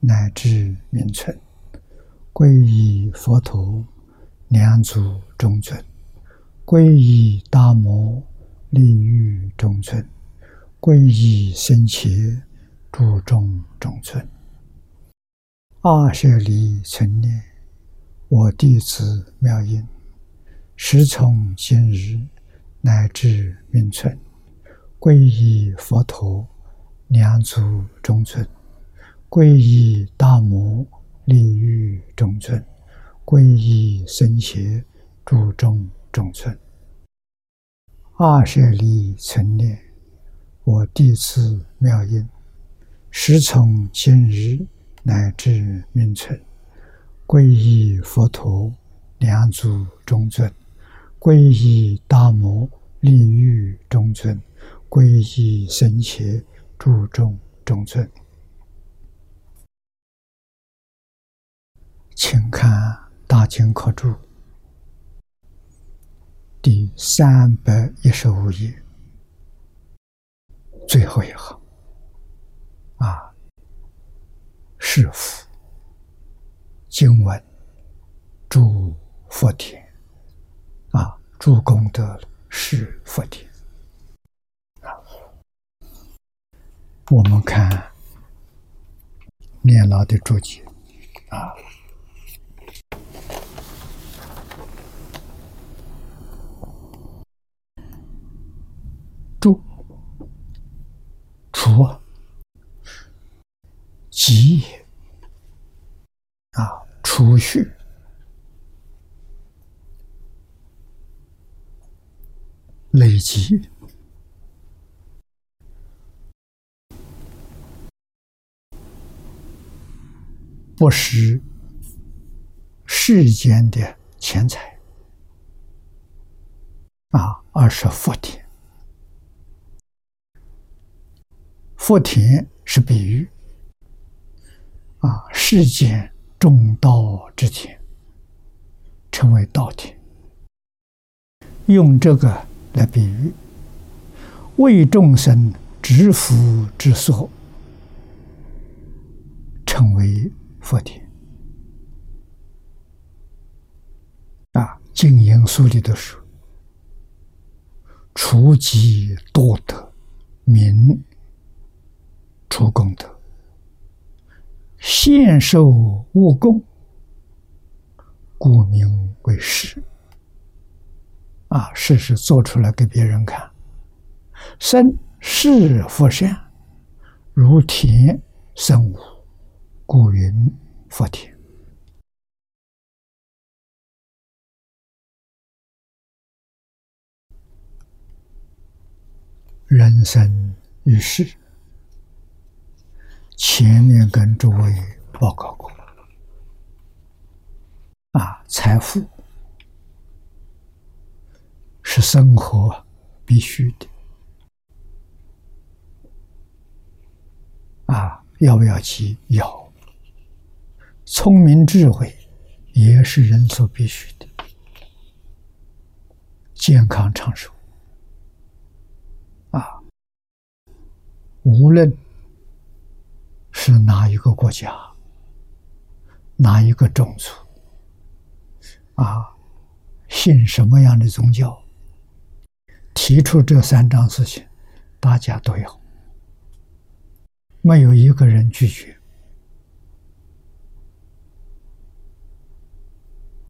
乃至名存，皈依佛陀，两祖中尊；皈依大摩，利欲中尊；皈依僧伽，诸众中尊。二舍离存念，我弟子妙音。时从今日乃至名存，皈依佛陀，两祖中尊；皈依大摩，利欲中尊；皈依僧伽，诸众中尊。二舍利存念，我弟子妙音，时从今日乃至命存，皈依佛陀，两祖中尊。皈依大摩利欲中尊，皈依僧伽诸众中尊，请看《大经课注》第三百一十五页。最后一行。啊，是福。经文诸佛田。啊，诸功德是佛田。啊，我们看念老的注解。啊，注除积啊，储蓄。累积不是世间的钱财啊，而是福田。福田是比喻啊，世间种道之田称为稻田，用这个。来比喻，为众生知福之所，称为佛田。啊，经营书里的书，除积多德，名出功德，现受物供，故名为师。啊，事实做出来给别人看，生是佛善，如田生物，故云佛田。人生于世，前面跟诸位报告过，啊，财富。是生活必须的啊！要不要急？要。聪明智慧也是人所必须的。健康长寿啊！无论是哪一个国家，哪一个种族啊，信什么样的宗教？提出这三张事情，大家都要，没有一个人拒绝。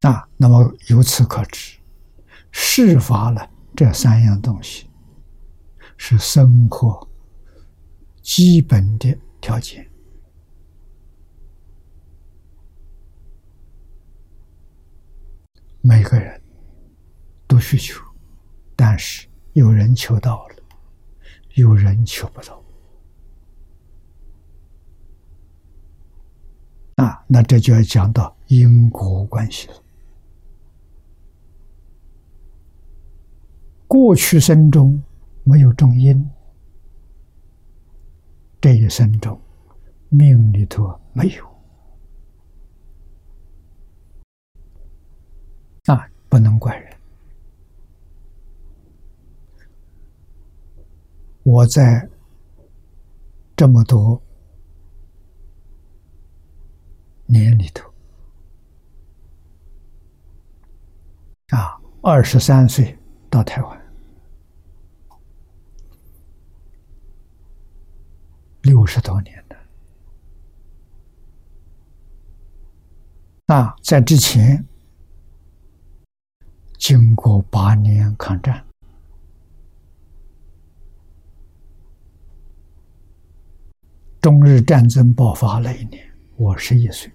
啊，那么由此可知，释法了这三样东西，是生活基本的条件。每个人都需求，但是。有人求到了，有人求不到。啊，那这就要讲到因果关系了。过去生中没有种因，这一生中命里头没有啊，不能怪人。我在这么多年里头啊，二十三岁到台湾。六十多年的啊，在之前经过八年抗战，中日战争爆发那一年，我十一岁，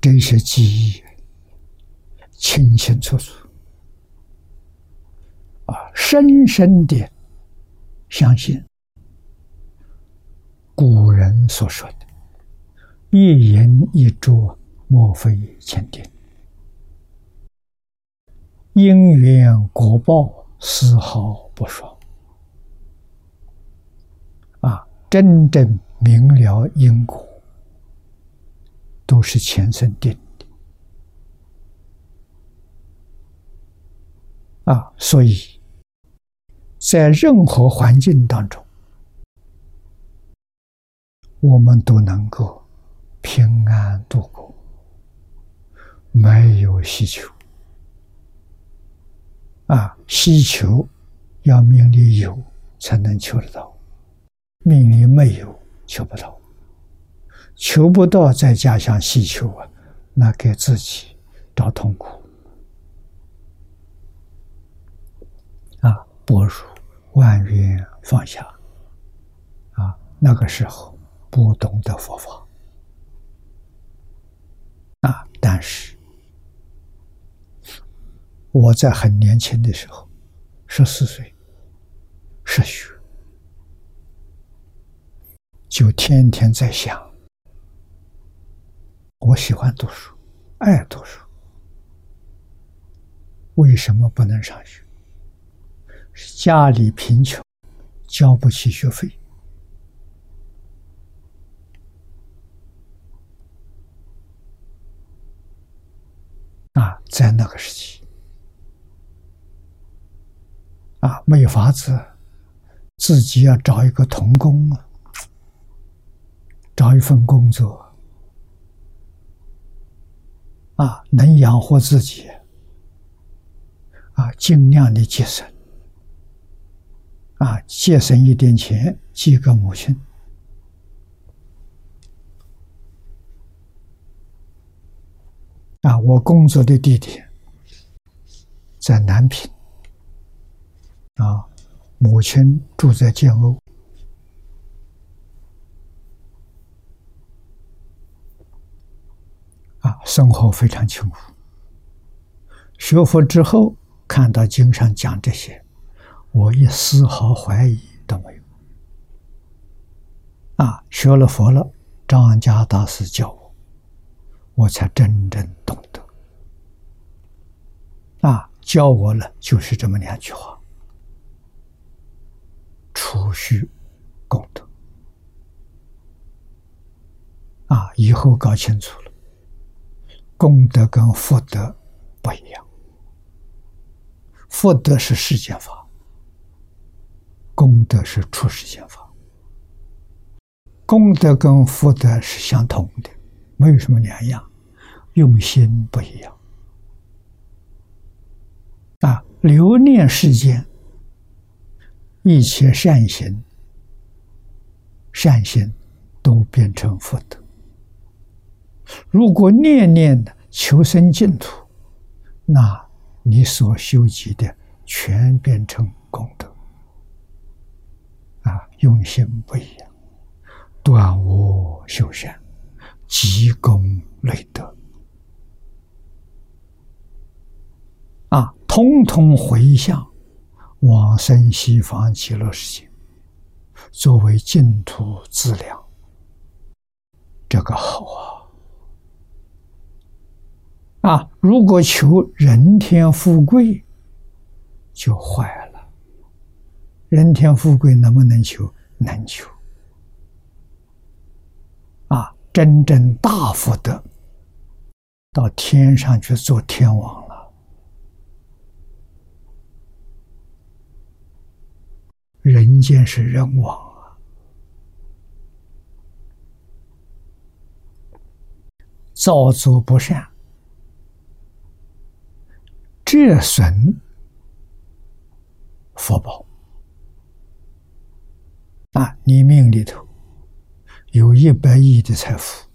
这些记忆清清楚楚。啊，深深的相信古人所说的“一言一啄，莫非前定；因缘果报，丝毫不爽。”啊，真正明了因果，都是前生定的。啊，所以。在任何环境当中，我们都能够平安度过，没有希求。啊，希求要命里有才能求得到，命里没有求不到，求不到再加上希求啊，那给自己找痛苦。啊，不如。万缘放下，啊，那个时候不懂得佛法，啊，但是我在很年轻的时候，十四岁，失学，就天天在想，我喜欢读书，爱读书，为什么不能上学？家里贫穷，交不起学费啊！在那个时期啊，没有法子，自己要找一个童工啊，找一份工作啊，能养活自己啊，尽量的节省。啊，节省一点钱寄给母亲。啊，我工作的地点在南平。啊，母亲住在建瓯。啊，生活非常穷苦。学佛之后，看到经上讲这些。我一丝毫怀疑都没有。啊，学了佛了，张家大师教我，才真正懂得。啊，教我了就是这么两句话：储蓄功德。啊，以后搞清楚了，功德跟福德不一样，福德是世间法。功德是出世间法，功德跟福德是相同的，没有什么两样，用心不一样。啊，留念世间，一切善行、善行都变成福德。如果念念的求生净土，那你所修集的全变成功德。啊用心不一样，断恶修善，积功累德，啊，通通回向往生西方极乐世界，作为净土资粮。这个好啊！啊，如果求人天富贵，就坏了。人天富贵能不能求？难求。啊，真正大福德，到天上去做天王。人间是人亡啊。造作不善，折损福报啊！你命里头有一百亿的财富，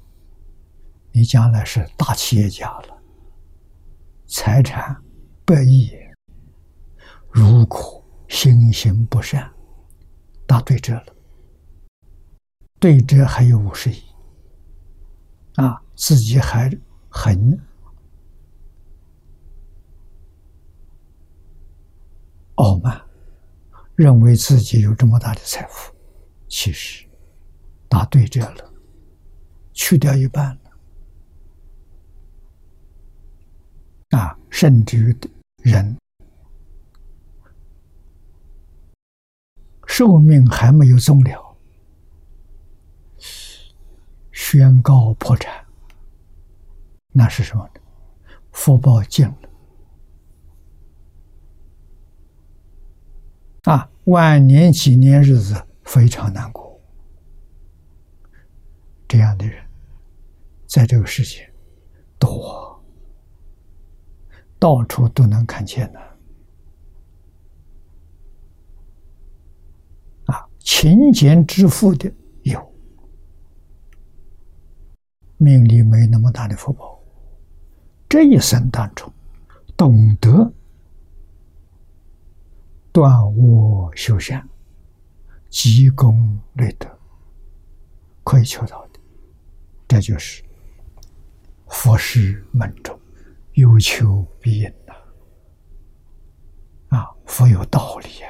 你将来是大企业家了，财产百亿。如果心行不善，打对折了，对折还有五十亿啊！自己还很傲慢，认为自己有这么大的财富，其实答对折了，去掉一半了啊！甚至于人寿命还没有终了，宣告破产。那是什么呢？福报尽了啊！晚年几年日子非常难过。这样的人，在这个世界多，到处都能看见的啊！勤俭致富的有，命里没那么大的福报。这一生当中，懂得断恶修善、积功累德，可以求到的，这就是佛事门中有求必应呐！啊，佛有道理呀！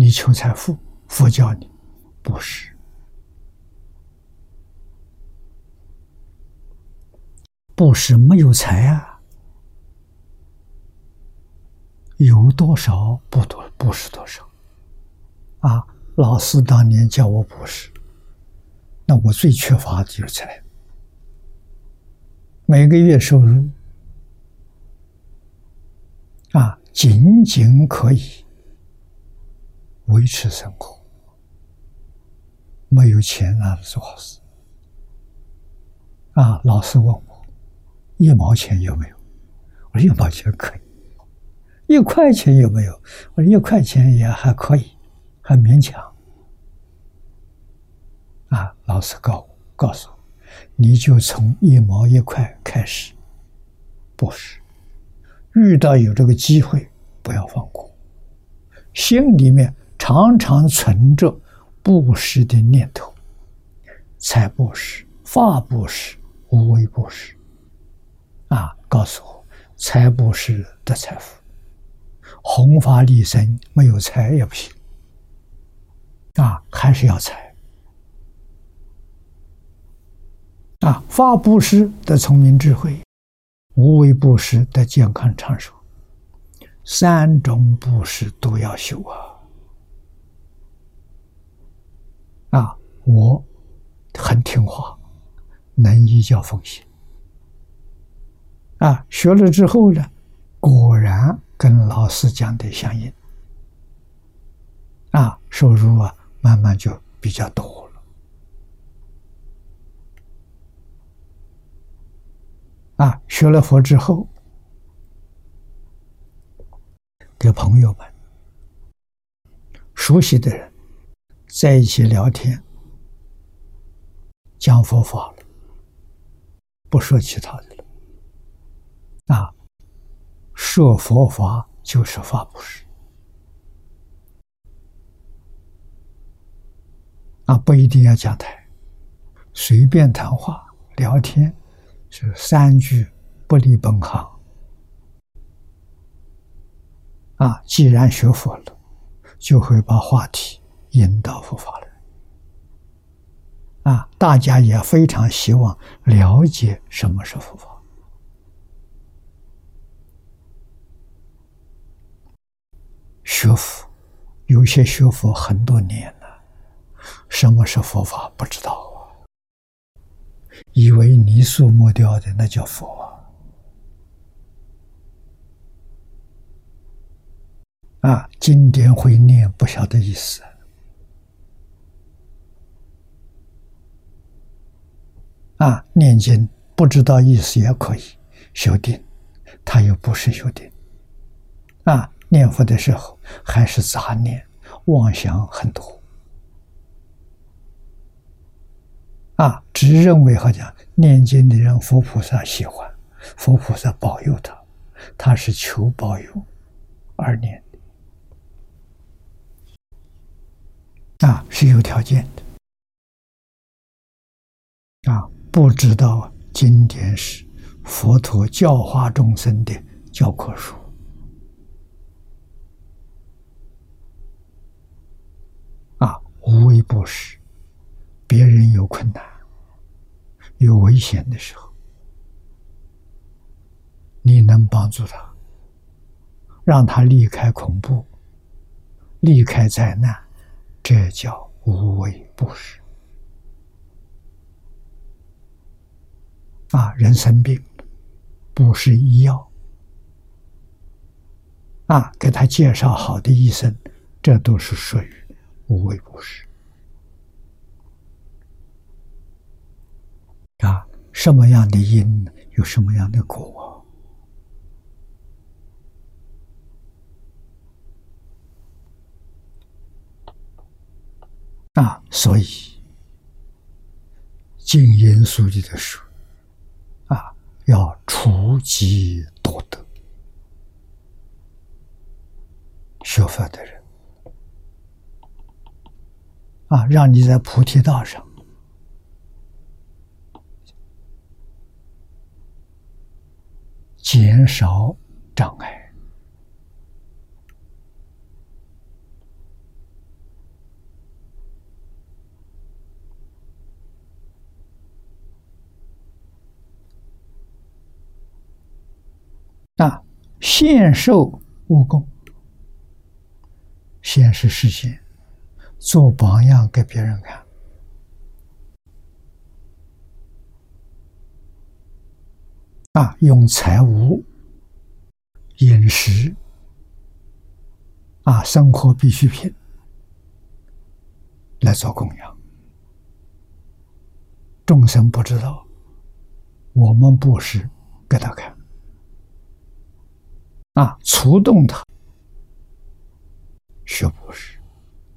你求财富，佛教你不是。不是没有财啊，有多少不多，不是多少啊！老师当年教我布施，那我最缺乏的就是财。每个月收入啊，仅仅可以维持生活，没有钱那是做好事啊！老师问我。一毛钱有没有？我说一毛钱可以。一块钱有没有？我说一块钱也还可以，还勉强。啊，老师告告诉我，你就从一毛一块开始，布施。遇到有这个机会，不要放过，心里面常常存着布施的念头，财布施、法布施、无为布施。啊！告诉我，财布施得财富，弘法利生没有财也不行。啊，还是要财。啊，法布施得聪明智慧，无为布施得健康长寿，三种布施都要修啊！啊，我很听话，能依教奉行。啊，学了之后呢，果然跟老师讲的相应，啊，收入啊慢慢就比较多了。啊，学了佛之后，给朋友们、熟悉的人在一起聊天，讲佛法了，不说其他的了。啊，说佛法就是法布施，啊，不一定要讲台，随便谈话聊天，是三句不离本行，啊，既然学佛了，就会把话题引导佛法了。啊，大家也非常希望了解什么是佛法。学佛，有些学佛很多年了，什么是佛法不知道啊？以为泥塑木雕的那叫佛啊！经典会念不晓得意思。啊，念经不知道意思也可以修定，他又不是修定。啊，念佛的时候还是杂念、妄想很多。啊，只认为好像念经的人佛菩萨喜欢，佛菩萨保佑他，他是求保佑而念的。啊，是有条件的。啊。不知道经典是佛陀教化众生的教科书啊，无微不施。别人有困难、有危险的时候，你能帮助他，让他离开恐怖、离开灾难，这叫无微不施。啊，人生病，不是医药，啊，给他介绍好的医生，这都是属于无微不至。啊，什么样的因，有什么样的果。啊，所以静言书记的书。要除积多德，学佛的人。啊，让你在菩提道上。减少障碍。啊，现受无功，现实实现，做榜样给别人看。啊，用财物、饮食，啊，生活必需品来做供养，众生不知道，我们布施给他看。啊，触动他学博士，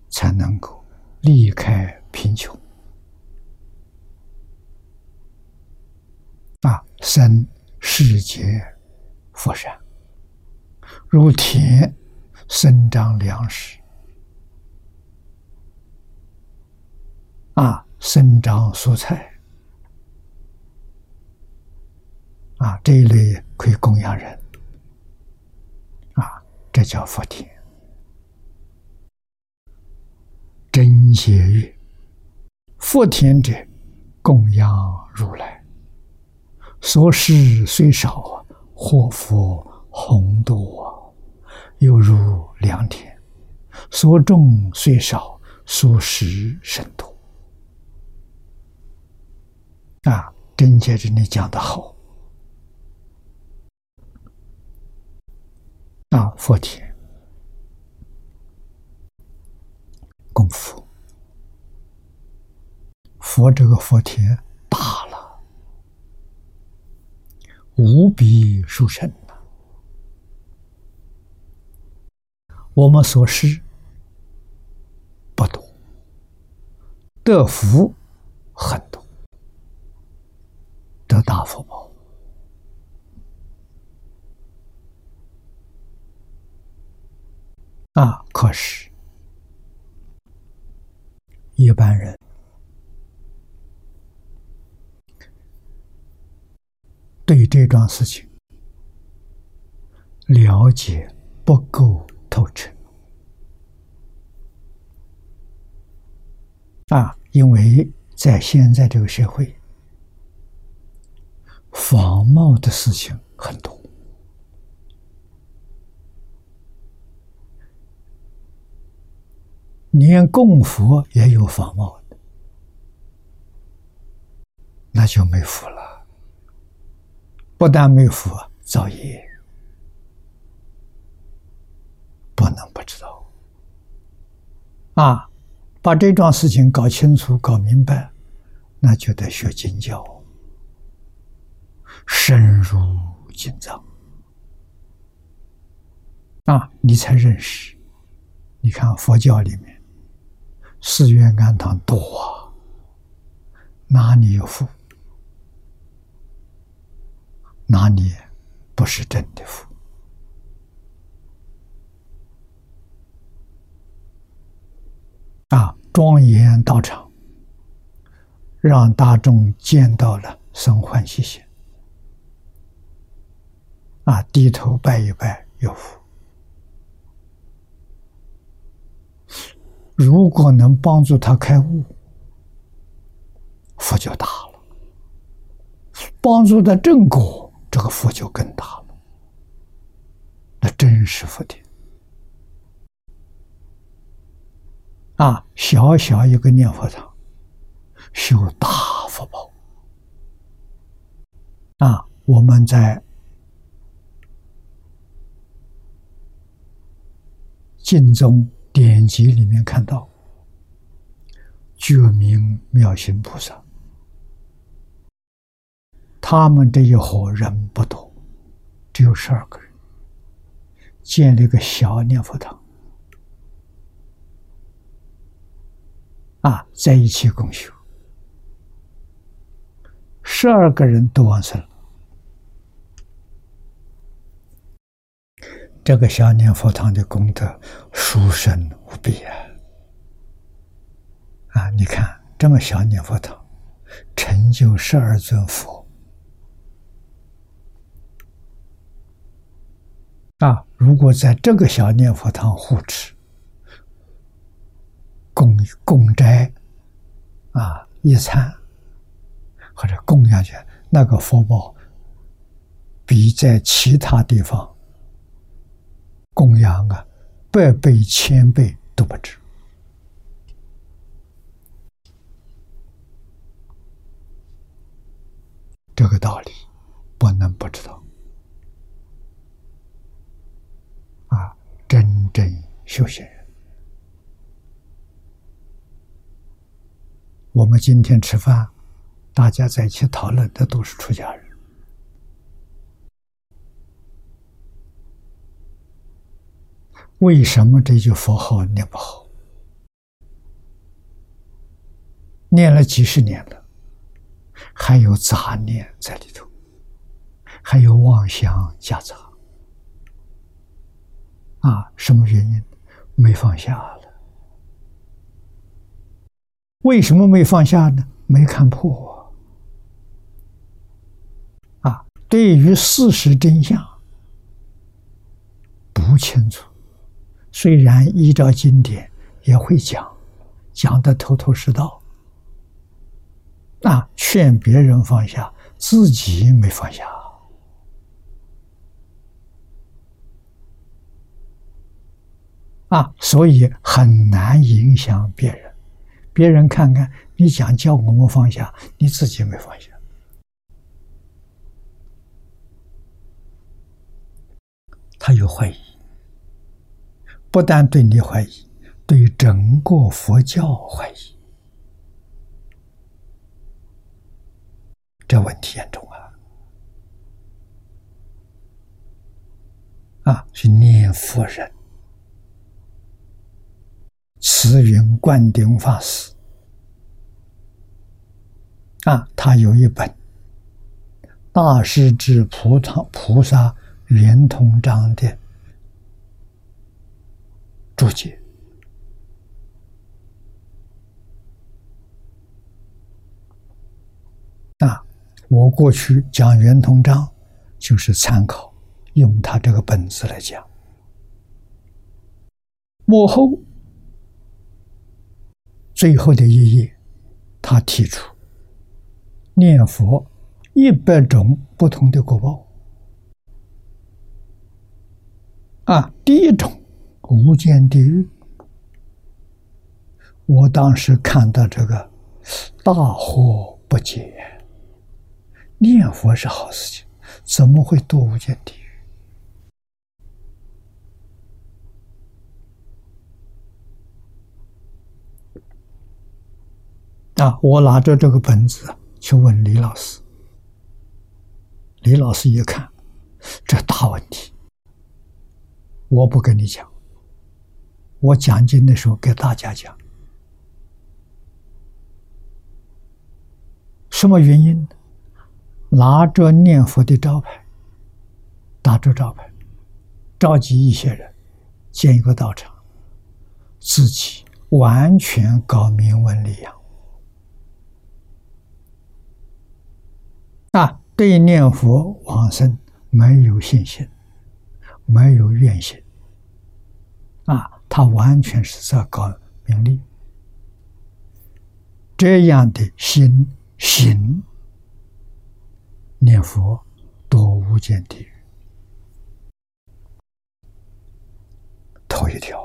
才能够离开贫穷。啊，生世界福善，如田生长粮食，啊，生长蔬菜，啊，这一类可以供养人。这叫福田。真解曰：“福田者，供养如来。所施虽少，祸福宏多，犹如良田；所种虽少，所食甚多。”啊，真解这里讲的好。啊，佛田功夫，佛这个佛田大了，无比殊胜呐。我们所施不多，得福很多，得大福报。啊！可是，一般人对这桩事情了解不够透彻啊！因为在现在这个社会，仿冒的事情很多，连供佛也有仿冒的，那就没福了。不但没福，造业。不能不知道啊！把这桩事情搞清楚、搞明白，那就得学经教，深入经藏啊，你才认识。你看佛教里面，寺院庵堂多啊，哪里有福？哪里不是真的福？啊！庄严道场，让大众见到了生欢喜心。啊，低头拜一拜有福。如果能帮助他开悟，福就大了；帮助他正果，这个福就更大了。那真是福田。啊，小小一个念佛堂，修大福报。啊，我们在经中典籍里面看到，觉明妙心菩萨，他们这一伙人不多，只有十二个人，建了一个小念佛堂。啊，在一起共修，十二个人都完成了。这个小念佛堂的功德殊胜无比啊！啊，你看这么小念佛堂，成就十二尊佛啊！如果在这个小念佛堂护持。供供斋啊，一餐或者供养去，那个福报比在其他地方供养啊，百倍千倍都不止。这个道理不能不知道啊！真正修行人。我们今天吃饭，大家在一起讨论的都是出家人。为什么这句佛号念不好？念了几十年了，还有杂念在里头，还有妄想夹杂。啊，什么原因？没放下了。为什么没放下呢？没看破啊！对于事实真相不清楚，虽然依照经典也会讲，讲的头头是道，啊，劝别人放下，自己没放下，啊，所以很难影响别人。别人看看你讲叫我们放下，你自己没放下，他有怀疑，不但对你怀疑，对整个佛教怀疑，这问题严重啊！啊，是念佛人。慈云灌顶法师啊，他有一本《大师之菩萨菩萨圆通章》的注解啊。我过去讲圆通章，就是参考用他这个本子来讲幕后最后的一页，他提出念佛一百种不同的果报。啊，第一种无间地狱，我当时看到这个大惑不解。念佛是好事情，怎么会堕无间地狱？啊！我拿着这个本子去问李老师，李老师一看，这大问题。我不跟你讲，我讲经的时候给大家讲，什么原因？拿着念佛的招牌，打着招牌，召集一些人，建一个道场，自己完全搞明文利养，啊，对念佛往生没有信心，没有愿心。啊，他完全是在搞名利，这样的心行念佛多无间地狱，头一条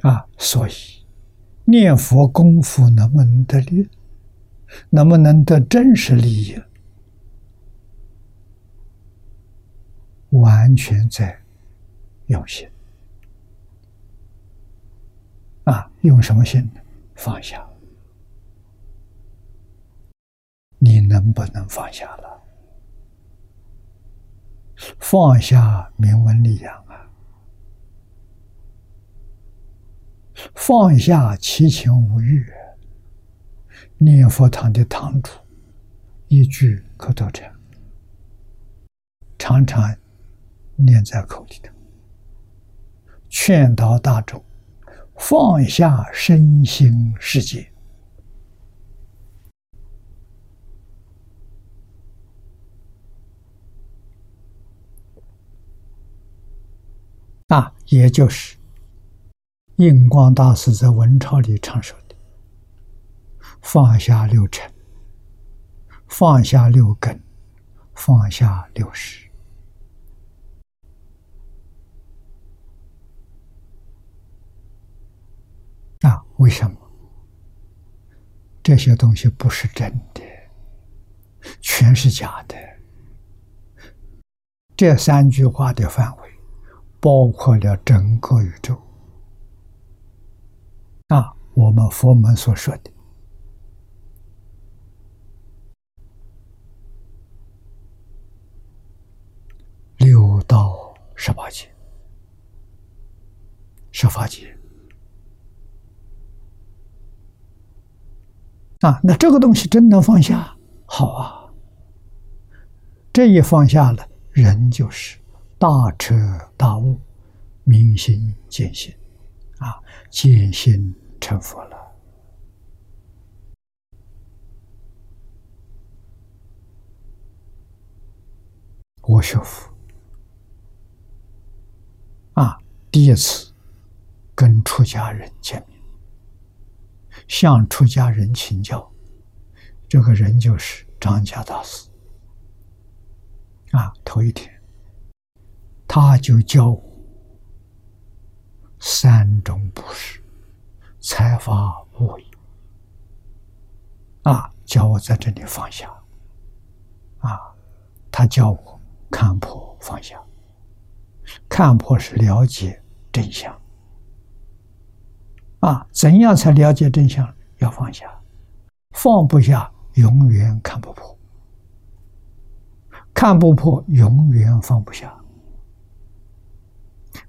啊！啊，所以念佛功夫能不能得利，能不能得真实利益？完全在用心啊！用什么心呢？放下。你能不能放下了？放下名闻利养啊！放下七情五欲。念佛堂的堂主一句口头禅，常常。念在口里头，劝导大众放下身心世界啊，也就是印光大师在文钞里常说的：放下六尘，放下六根，放下六识。啊，为什么这些东西不是真的，全是假的？这三句话的范围包括了整个宇宙。啊，我们佛门所说的六道十八界、十法界。啊，那这个东西真能放下？好啊，这一放下了，人就是大彻大悟，明心见性，啊，见性成佛了。我学佛啊，第一次跟出家人见面。向出家人请教，这个人就是张家大师。啊，头一天，他就教我三种布施：财法无义。啊，教我在这里放下。啊，他教我看破放下。看破是了解真相。啊，怎样才了解真相？要放下，放不下，永远看不破；看不破，永远放不下。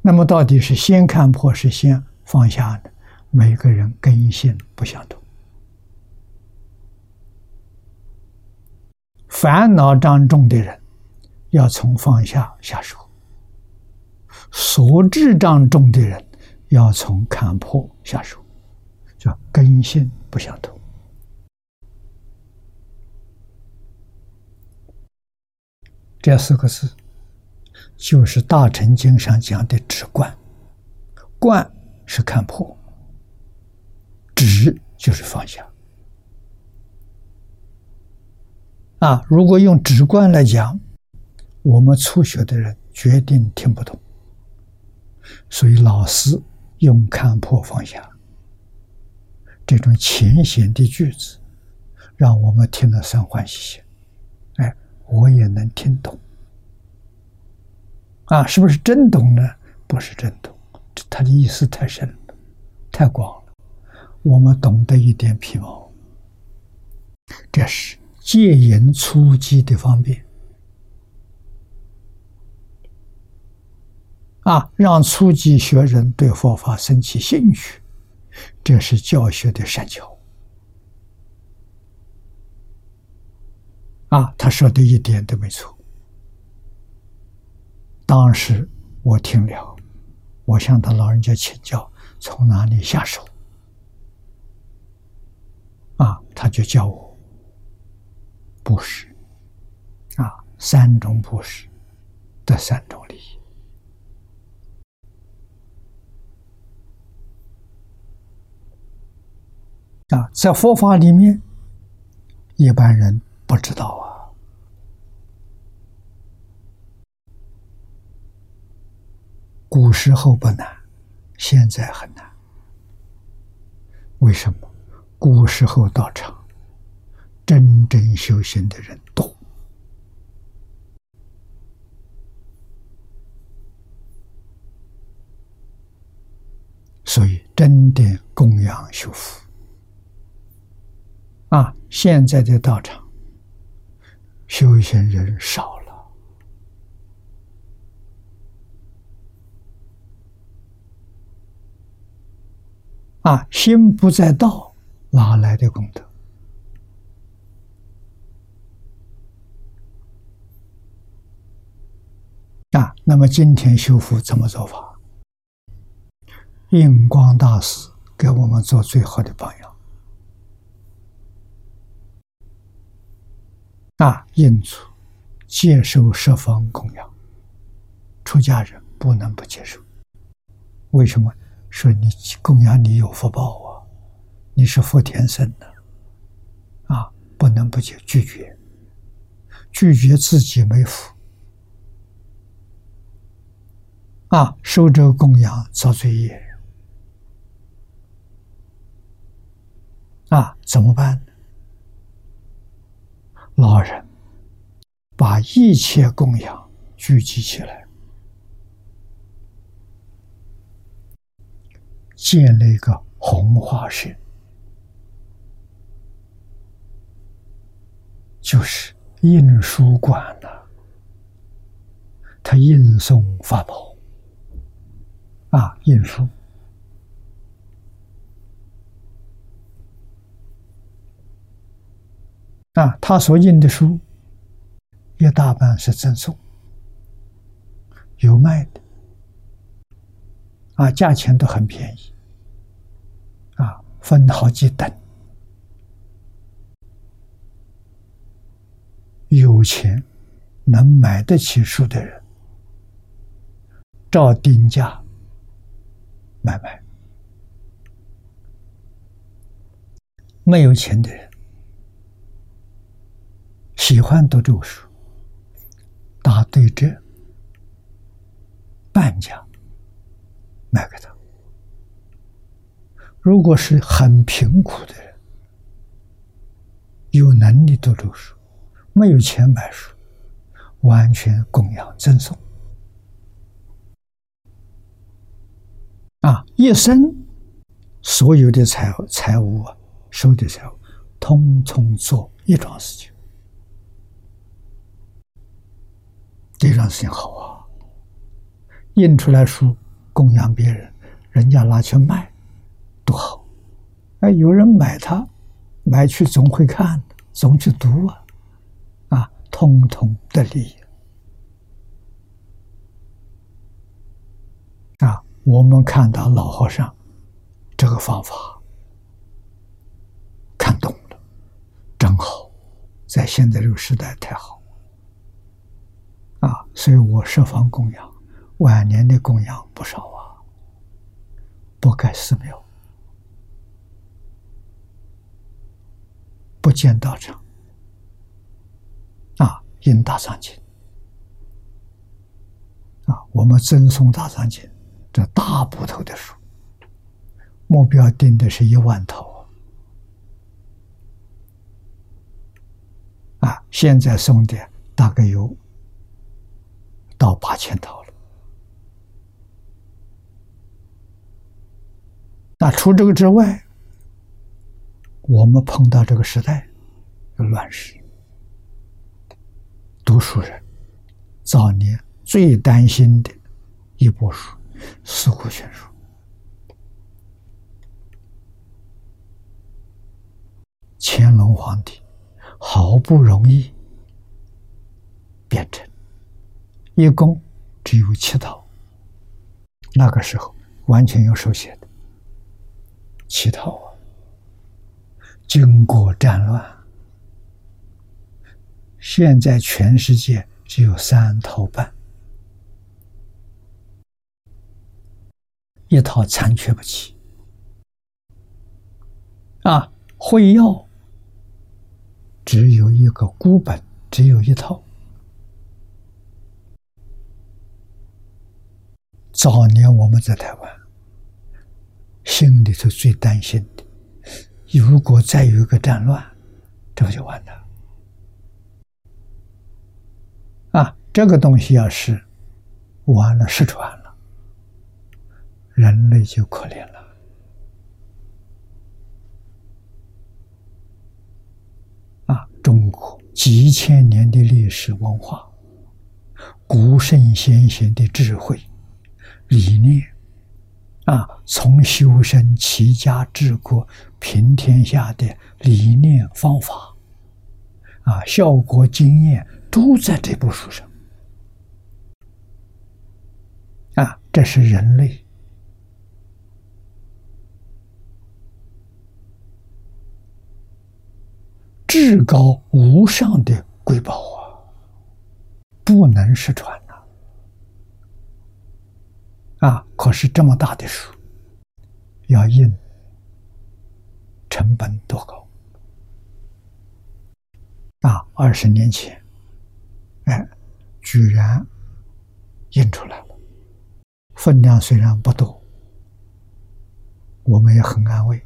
那么，到底是先看破，是先放下呢？每个人根性不相同，烦恼障重的人，要从放下下手；所智障重的人。要从看破下手，叫根性不相同。这四个字就是《大乘经》上讲的止观，观是看破，止就是放下。啊，如果用直观来讲，我们初学的人决定听不懂，所以老师用看破放下这种浅显的句子，让我们听了生欢喜心。哎，我也能听懂。啊，是不是真懂呢？不是真懂，他的意思太深了，太广了，我们懂得一点皮毛。这是戒淫初级的方便，啊，让初级学人对佛法生起兴趣，这是教学的善巧。啊，他说的一点都没错。当时我听了，我向他老人家请教，从哪里下手？啊，他就教我布施，啊，三种布施的三种利益。啊，在佛法里面，一般人不知道啊。古时候不难，现在很难。为什么？古时候道场真正修行的人多，所以真的供养修福。啊，现在的道场修行人少了。啊，心不在道，哪来的功德？啊，那么今天修复怎么做法？印光大师给我们做最好的榜样。啊，印祖接受十方供养，出家人不能不接受。为什么？说你供养你有福报啊，你是福田生的，啊，不能不拒拒绝，拒绝自己没福，啊，受这个供养遭罪业，啊，怎么办？老人把一切供养聚集起来。建了一个红化社，就是印书馆了。他印送法宝，啊，印书，啊，他所印的书，一大半是赠送，有卖的。啊，价钱都很便宜，啊，分好几等，有钱能买得起书的人，照定价买卖；没有钱的人，喜欢读这个书，打对折，半价。卖给他。如果是很贫苦的人，有能力读读书，没有钱买书，完全供养赠送。啊，一生所有的财财物啊，收的财物，通通做一桩事情，这桩事情好啊，印出来书。供养别人，人家拿去卖，多好！哎，有人买它，买去总会看，总去读啊，啊，通通的利啊！我们看到老和尚这个方法，看懂了，真好，在现在这个时代太好啊，所以我设方供养，晚年的供养不少啊，不盖寺庙，不建道场，啊，印大藏经，啊，我们赠送大藏经，这大部头的书，目标定的是一万套，啊，现在送的大概有。到八千套了。那除这个之外，我们碰到这个时代有乱世，读书人早年最担心的一部书《四库全书》，乾隆皇帝好不容易编成。一共只有七套，那个时候完全用手写的七套啊。经过战乱，现在全世界只有三套半，一套残缺不齐啊。会要只有一个孤本，只有一套。早年我们在台湾，心里头最担心的，如果再有一个战乱，这就完了。啊，这个东西要是完了失传了，人类就可怜了。啊，中国几千年的历史文化，古圣先贤的智慧。理念啊，从修身、齐家、治国、平天下的理念方法啊，效果经验都在这部书上啊，这是人类至高无上的瑰宝啊，不能失传。啊！可是这么大的书，要印，成本多高？啊！二十年前，哎，居然印出来了。分量虽然不多，我们也很安慰。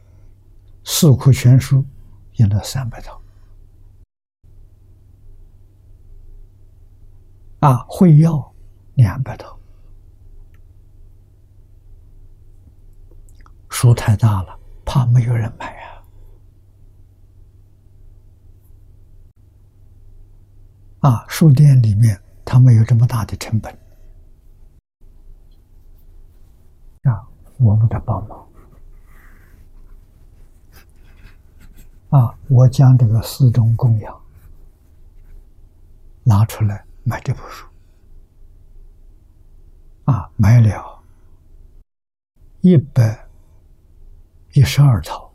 四库全书印了三百套，啊，会要两百套。书太大了，怕没有人买啊！啊，书店里面他没有这么大的成本啊，我们的帮忙啊，我将这个四种供养拿出来买这部书啊，买了一百。一十二套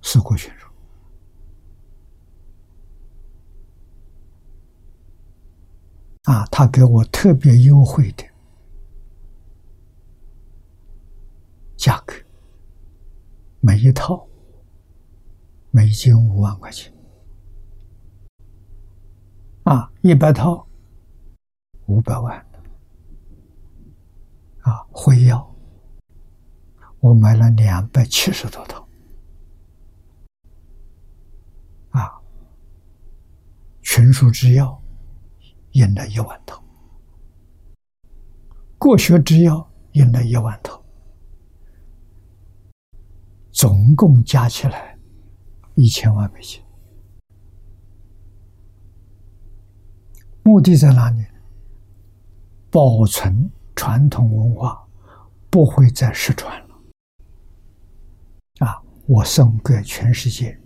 四库全书啊，他给我特别优惠的价格，每一套每斤五万块钱啊，一百套五百万啊，会要。我买了两百七十多套，啊，群书之要印了一万套，国学之要印了一万套，总共加起来一千万美金。目的在哪里？保存传统文化，不会再失传。我送给全世界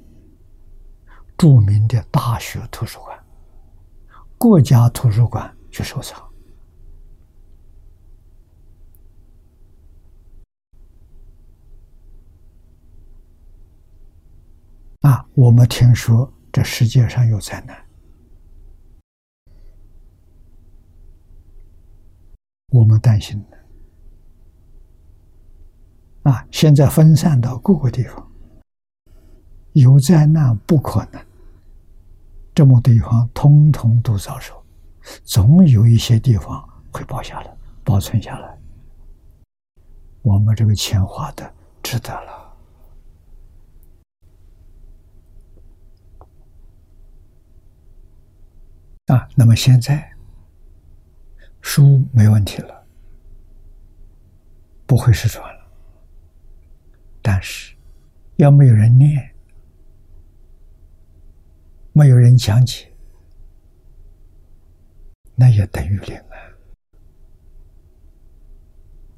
著名的大学图书馆、国家图书馆去收藏。啊！我们听说这世界上有灾难，我们担心的啊！现在分散到各个地方，有灾难不可能，这么地方通通都遭受，总有一些地方会保下来、保存下来。我们这个钱花的值得了啊！那么现在书没问题了，不会失传了。但是要没有人念，没有人讲解，那也等于零啊！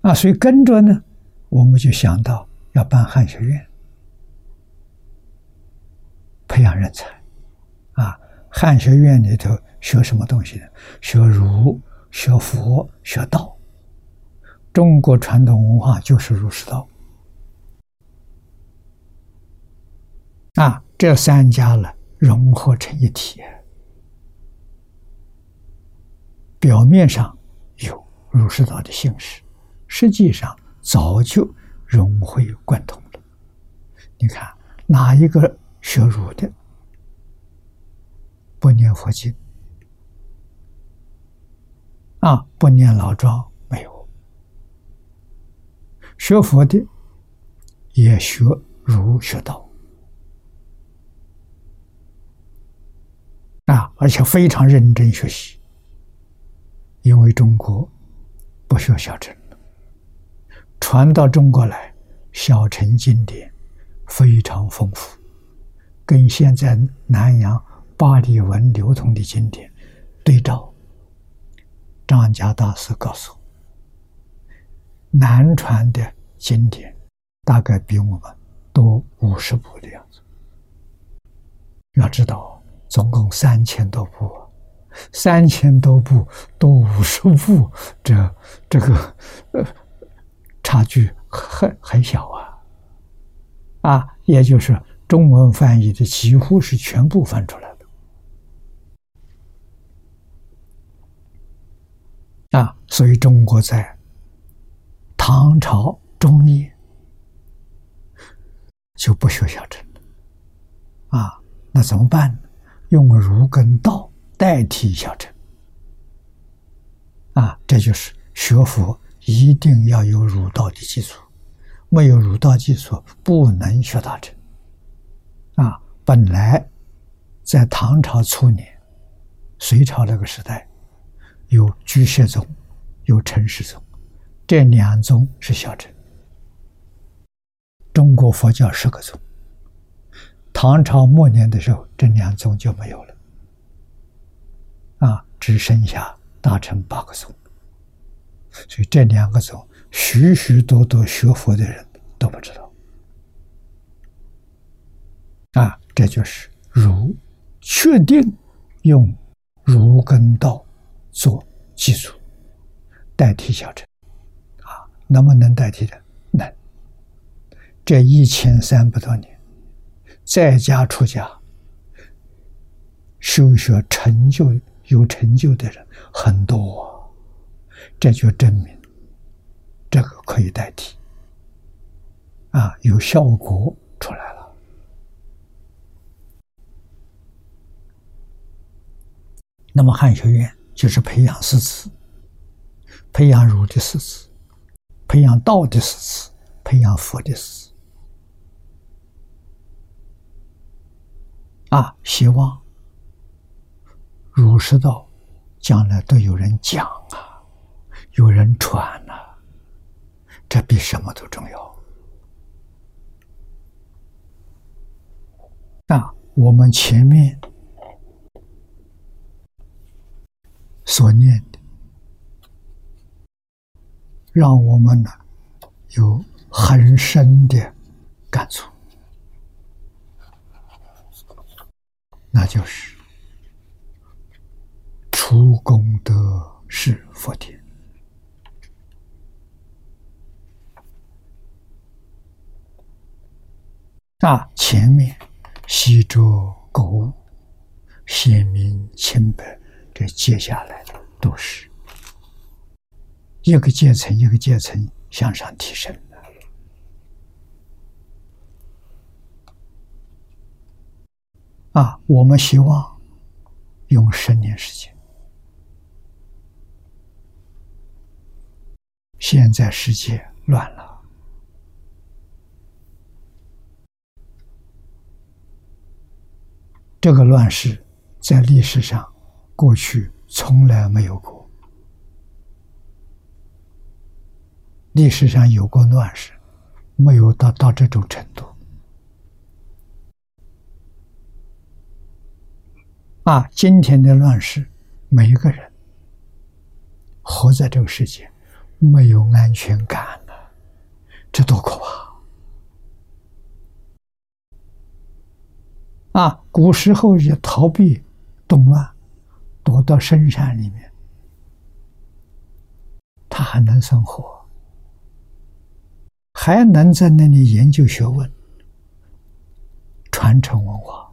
啊，所以跟着呢，我们就想到要办汉学院，培养人才。啊，汉学院里头学什么东西呢？学儒、学佛、学道。中国传统文化就是儒释道。啊，这三家了融合成一体，表面上有儒释道的形式。实际上早就融会贯通了。你看哪一个学儒的不念佛经啊？不念老庄没有。学佛的也学儒学道啊，而且非常认真学习，因为中国不学小乘。传到中国来，小乘经典非常丰富，跟现在南洋巴利文流通的经典对照。张家大师告诉我，南传的经典大概比我们多五十部的样子。要知道，总共三千多部，三千多部多五十部，这这个呃。差距很很小啊，啊，也就是中文翻译的几乎是全部翻出来的，啊，所以中国在唐朝中叶就不学小乘了，啊，那怎么办呢？用儒跟道代替小乘，啊，这就是学佛。一定要有儒道的基础，没有儒道基础，不能学大乘。啊，本来在唐朝初年、隋朝那个时代，有居士宗，有陈氏宗，这两宗是小乘。中国佛教十个宗，唐朝末年的时候，这两宗就没有了，啊，只剩下大乘八个宗。所以这两个宗，许许多多学佛的人都不知道。啊，这就是儒，确定用儒跟道做基础，代替小乘。啊，能不能代替的？能。这一千三百多年，在家出家、修学成就有成就的人很多。这就证明，这个可以代替，啊，有效果出来了。那么汉学院就是培养师资，培养儒的师资，培养道的师资，培养佛的师资，啊，希望儒释道将来都有人讲啊。有人传了，这比什么都重要。那我们前面所念的，让我们呢有很深的感触，那就是出功德是佛田。啊，前面洗濯购物，显明清白，这接下来的都是一个阶层一个阶层向上提升啊，我们希望用十年时间。现在世界乱了，这个乱世在历史上过去从来没有过。历史上有过乱世，没有到到这种程度。啊，今天的乱世，每一个人活在这个世界，没有安全感了，这多可怕！啊，古时候也逃避动乱，躲到深山里面，他还能生活。还能在那里研究学问、传承文化。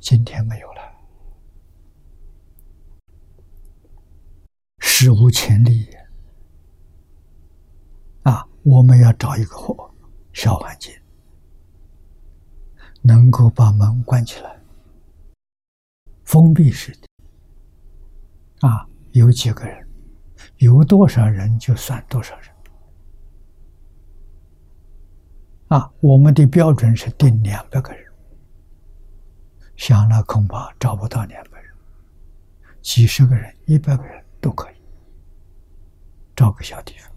今天没有了，史无前例啊！我们要找一个好小环境，能够把门关起来，封闭式的啊，有几个人，有多少人就算多少人。啊，我们的标准是定两百个人，想了恐怕找不到两百人，几十个人、一百个人都可以，找个小地方。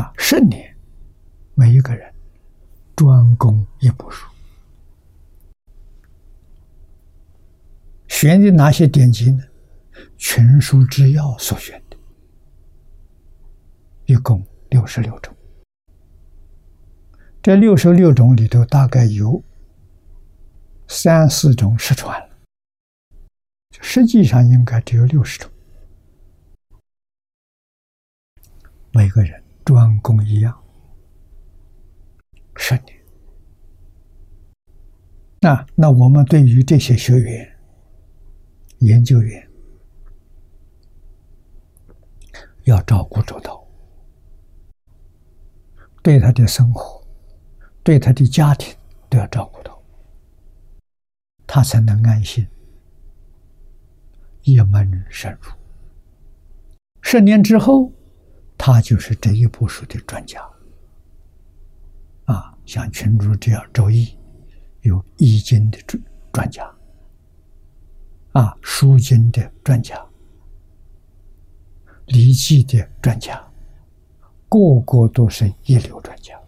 啊，十年，每一个人专攻一部书，选的哪些典籍呢？群书之要所选的。一共六十六种，这六十六种里头大概有三四种失传了，实际上应该只有六十种。每个人专攻一样，十年。那那我们对于这些学员、研究员，要照顾周到。对他的生活，对他的家庭都要照顾到，他才能安心，一门深入。十年之后，他就是这一部书的专家。啊，像群主这样《周易》，有易经的专专家，啊，书经的专家，礼记的专家。个个都是一流专家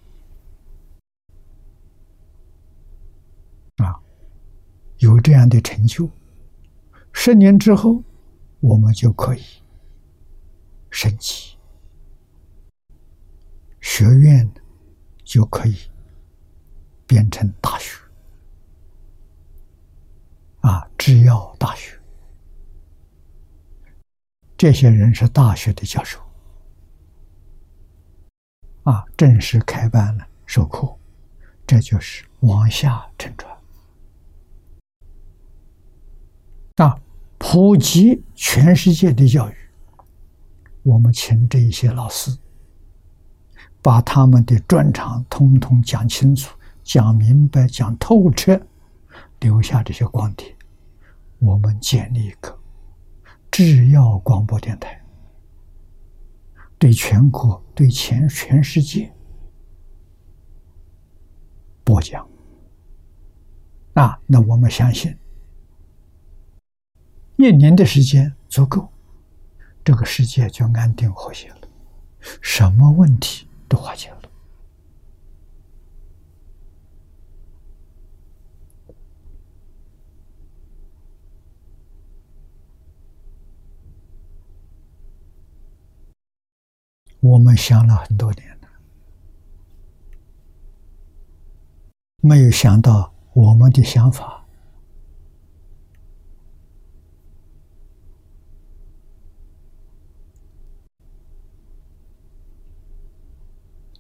啊！有这样的成就，十年之后，我们就可以升级，学院就可以变成大学啊，制药大学。这些人是大学的教授。啊，正式开办了授课，这就是往下承传。啊，普及全世界的教育，我们请这一些老师，把他们的专长通通讲清楚、讲明白、讲透彻，留下这些光碟，我们建立一个制药广播电台。对全国、对全全世界播讲啊，那我们相信，一年的时间足够，这个世界就安定和谐了，什么问题都化解了。我们想了很多年了，没有想到我们的想法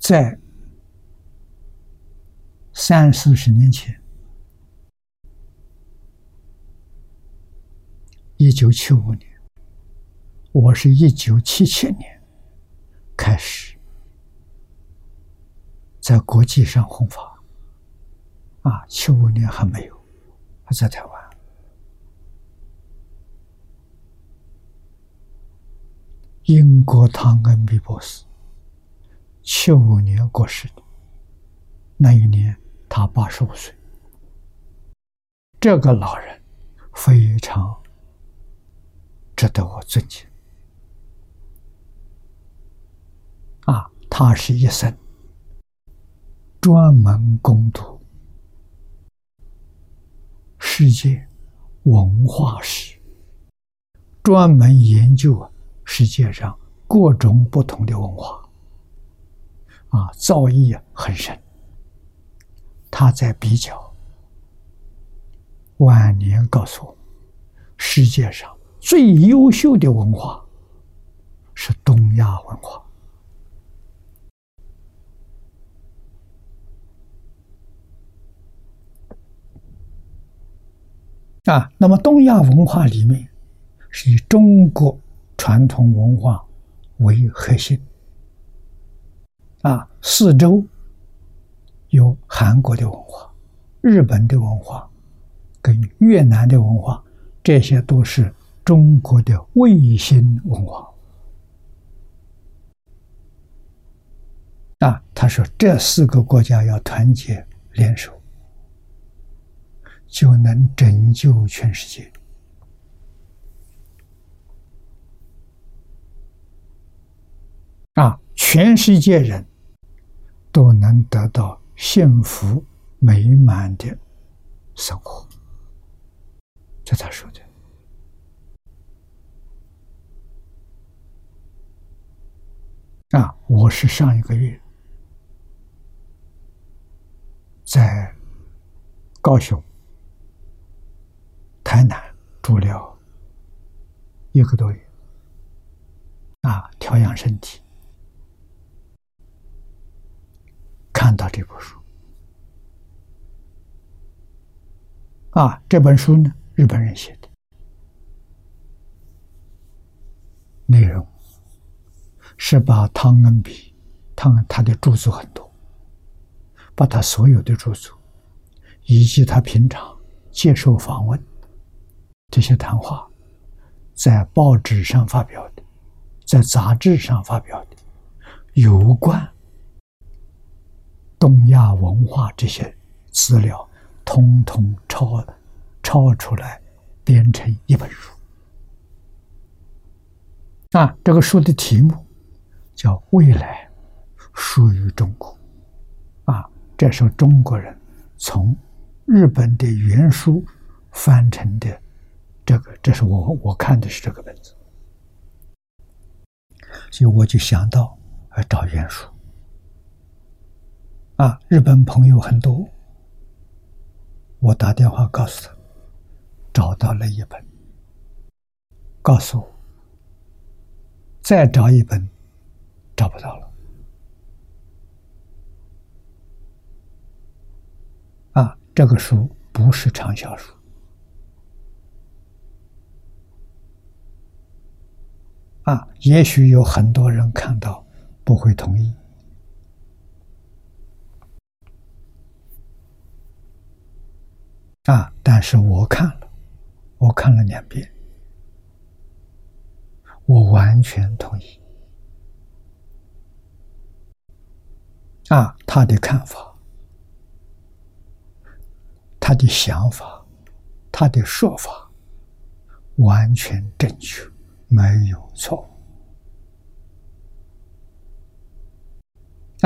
在三四十年前一九七五年，我是一九七七年开始在国际上弘法，啊，七五年还没有，还在台湾。英国汤恩比博士七五年过世的，那一年他八十五岁。这个老人非常值得我尊敬啊！他是一生专门攻读世界文化史，专门研究世界上各种不同的文化啊，造诣很深。他在比较。晚年告诉我，世界上最优秀的文化是东亚文化啊。那么，东亚文化里面是以中国传统文化为核心，四周有韩国的文化、日本的文化。跟越南的文化，这些都是中国的卫星文化。啊，他说这四个国家要团结联手，就能拯救全世界。啊，全世界人都能得到幸福美满的生活。这他说的啊！我是上一个月在高雄、台南住了一个多月啊，调养身体，看到这部书啊，这本书呢。日本人写的内容是把汤恩比，汤恩他的著作很多，把他所有的著作以及他平常接受访问这些谈话，在报纸上发表的，在杂志上发表的有关东亚文化这些资料，通通抄。抄出来，编成一本书。啊，这个书的题目叫《未来属于中国》。啊，这是中国人从日本的原书翻成的。这个，这是我我看的是这个本子，所以我就想到要找原书。啊，日本朋友很多，我打电话告诉他。找到了一本，告诉我，再找一本，找不到了。啊，这个书不是畅销书，啊，也许有很多人看到不会同意。啊，但是我看了。我看了两遍，我完全同意。啊，他的看法，他的想法，他的说法，完全正确，没有错误。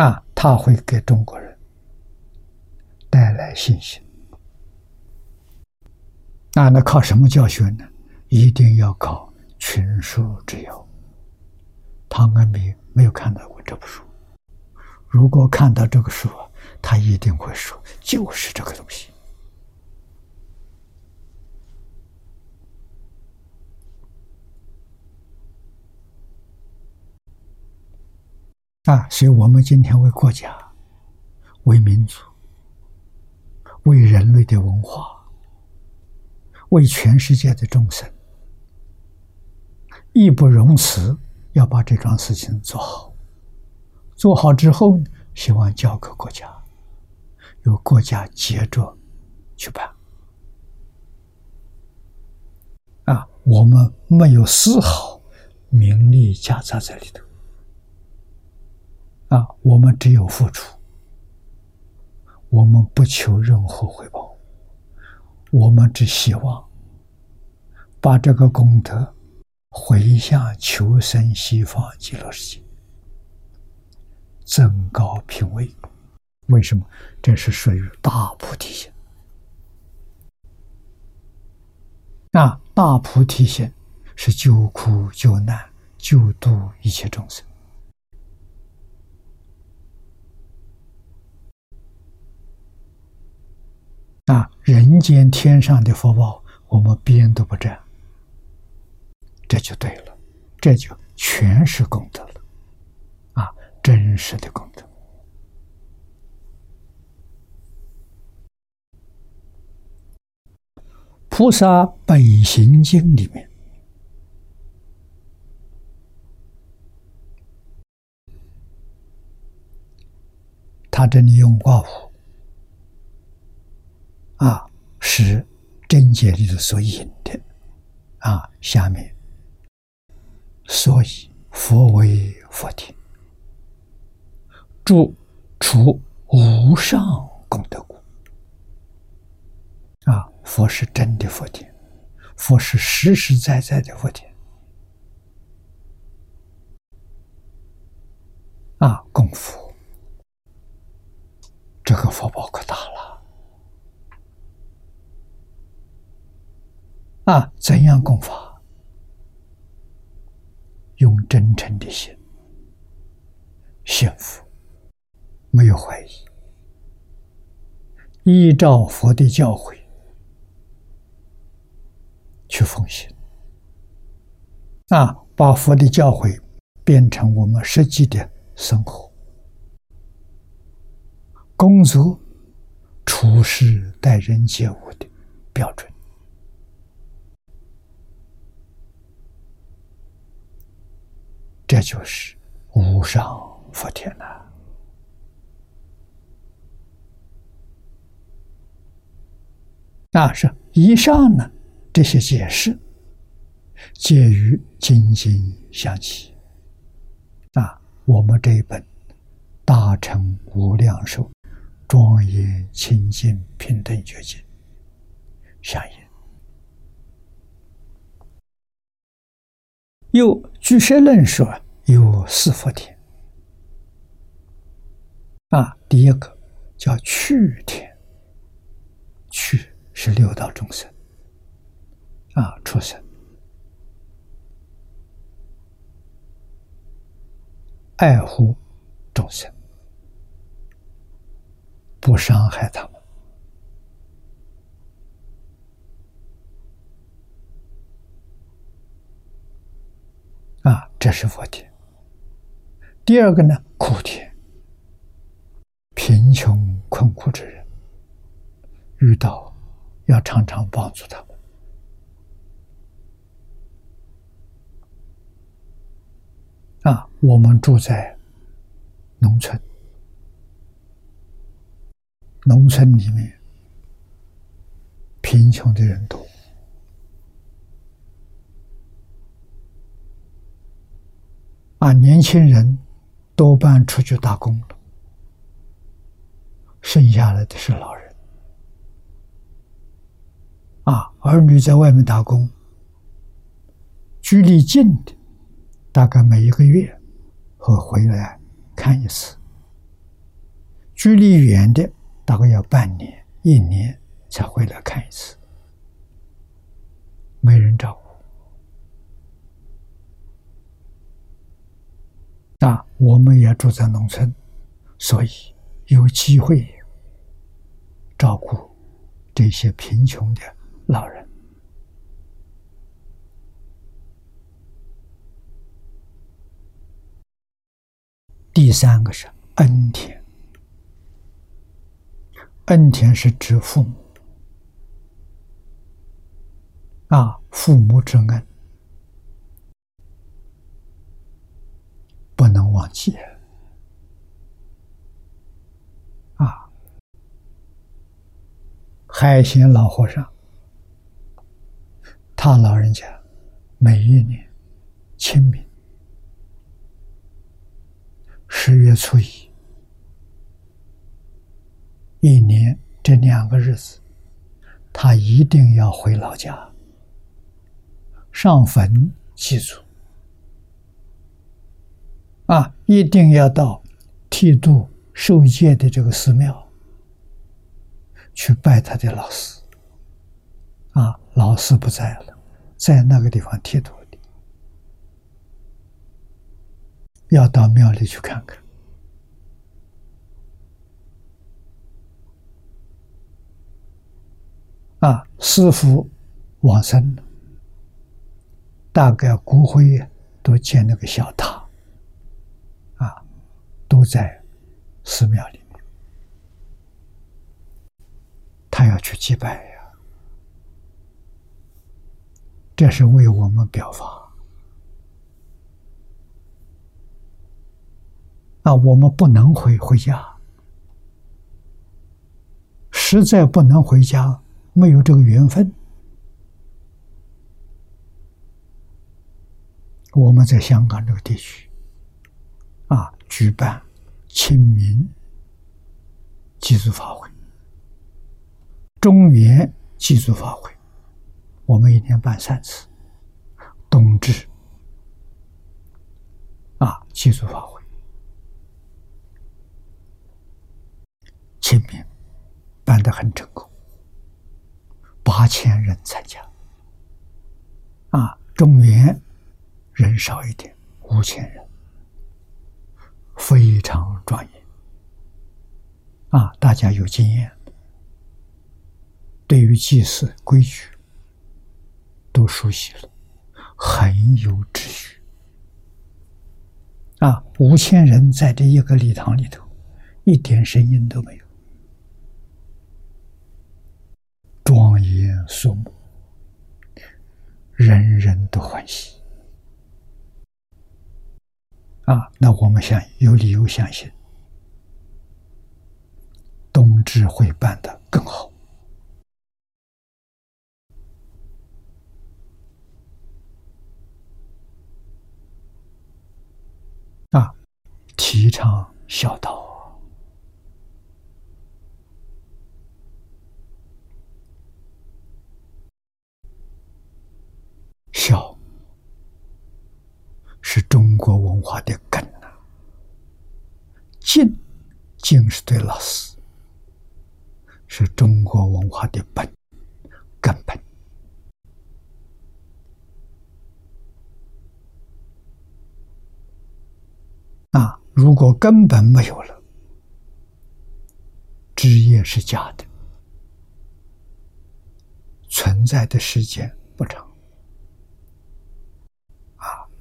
啊，他会给中国人带来信心。那那靠什么教学呢？一定要靠群书之友。唐安比没有看到过这部书，如果看到这个书，他一定会说：“就是这个东西。”啊，所以我们今天为国家、为民族、为人类的文化。为全世界的众生义不容辞要把这桩事情做好。做好之后，希望交给国家，由国家接着去办。啊，我们没有丝毫名利夹杂在里头。啊，我们只有付出，我们不求任何回报，我们只希望把这个功德回向求生西方极乐世界。增高品位，为什么？这是属于大菩提心。那大菩提心是救苦救难、救度一切众生。啊人间天上的福报，我们边都不沾，这就对了，这就全是功德了。啊真实的功德，《菩萨本行经》里面，他这里用卦符啊，是真解里头所引的啊。下面，所以佛为佛体。住除无上功德故啊！佛是真的佛典，佛是实实在在的佛典啊！功夫，这个佛宝可大了啊！怎样供法？用真诚的心，幸福。没有怀疑，依照佛的教诲去奉行，啊，把佛的教诲变成我们实际的生活、工作、处事、待人接物的标准，这就是无上佛田了。那是以上呢，这些解释皆与经经相契。啊，我们这一本《大乘无量寿庄严清净平等觉经》相应。又据舍论说有四福天。啊，第一个叫去天，去。是六道众生啊，出生爱护众生，不伤害他们啊，这是佛天。第二个呢，苦天，贫穷困苦之人遇到。要常常帮助他们啊！我们住在农村，农村里面贫穷的人多啊，年轻人多半出去打工了，剩下来的是老人。啊，儿女在外面打工，距离近的大概每一个月会回来看一次；距离远的大概要半年、一年才回来看一次，没人照顾。啊，我们也住在农村，所以有机会照顾这些贫穷的。老人，第三个是恩田。恩田是指父母啊，父母之恩，不能忘记啊！海贤老和尚，他老人家每一年清明、十月初一，一年这两个日子，他一定要回老家上坟祭祖。啊，一定要到剃度受戒的这个寺庙去拜他的老师。啊，老师不在了，在那个地方剃度的，要到庙里去看看。啊，师傅往生，大概骨灰都建那个小塔。都在寺庙里面，他要去祭拜呀，这是为我们表法。啊，我们不能回回家，实在不能回家，没有这个缘分，我们在香港这个地区，啊。举办清明祭祖法会、中元祭祖法会，我们一年办三次。冬至啊，祭祖法会，清明办得很成功，八千人参加。啊，中元人少一点，五千人。非常庄严啊！大家有经验，对于祭祀规矩都熟悉了，很有秩序啊！五千人在这一个礼堂里头，一点声音都没有，庄严肃穆，人人都欢喜。啊，那我们想有理由相信，冬至会办得更好。啊，提倡孝道，孝。是中国文化的根呐，敬敬是对老师，是中国文化的本根本啊！如果根本没有了，枝叶是假的，存在的时间不长。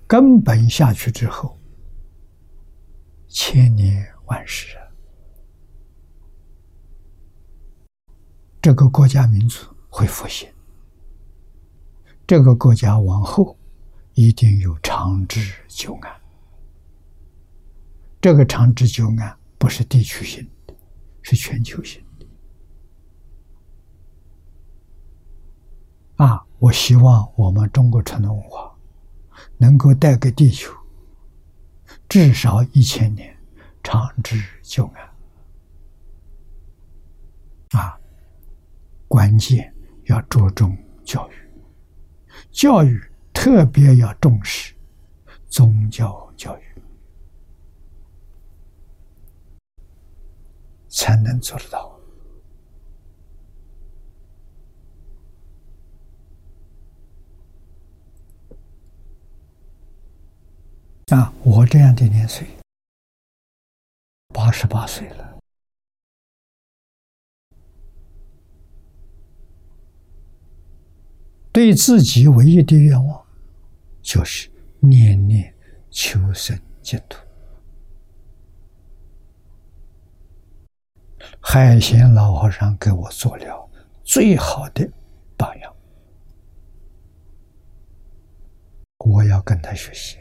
根本下去之后，千年万世啊，这个国家民族会复兴，这个国家往后一定有长治久安。这个长治久安不是地区性的，是全球性的。啊，我希望我们中国传统文化。能够带给地球至少一千年长治久安啊！关键要注重教育，教育特别要重视宗教教育，才能做得到。啊，我这样的年岁，八十八岁了，对自己唯一的愿望，就是念念求生净土。海贤老和尚给我做了最好的榜样，我要跟他学习。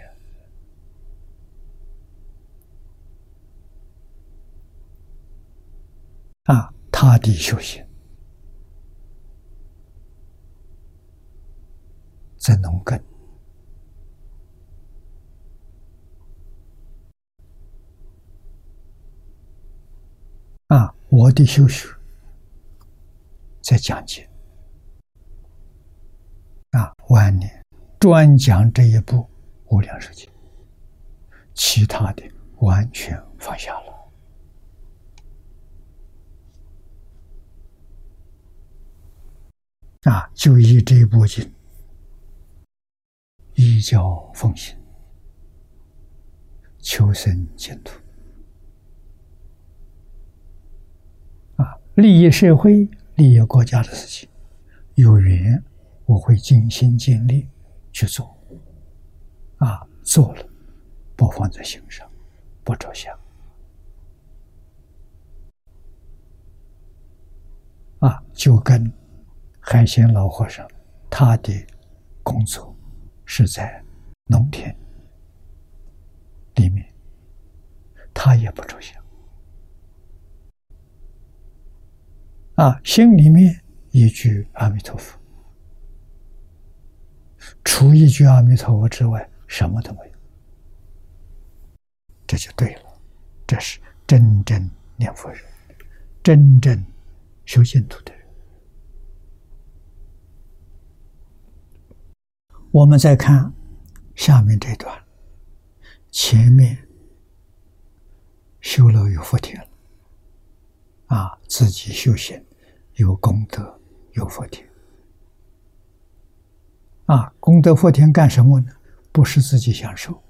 啊，他的修行在农耕啊，我的修学在讲解啊，晚年专讲这一部《无量寿经》，其他的完全放下了。啊，就以这一部经，依教奉行，求生净土。啊，利益社会、利益国家的事情，有缘我会尽心尽力去做。啊，做了，不放在心上，不着相。啊，就跟。海鲜老和尚，他的工作是在农田里面，他也不着相啊，心里面一句阿弥陀佛，除一句阿弥陀佛之外，什么都没有，这就对了，这是真正念佛人，真正修净土的。我们再看下面这段，前面修了有福田了，啊，自己修行有功德有福田，啊，功德福田干什么呢？不是自己享受，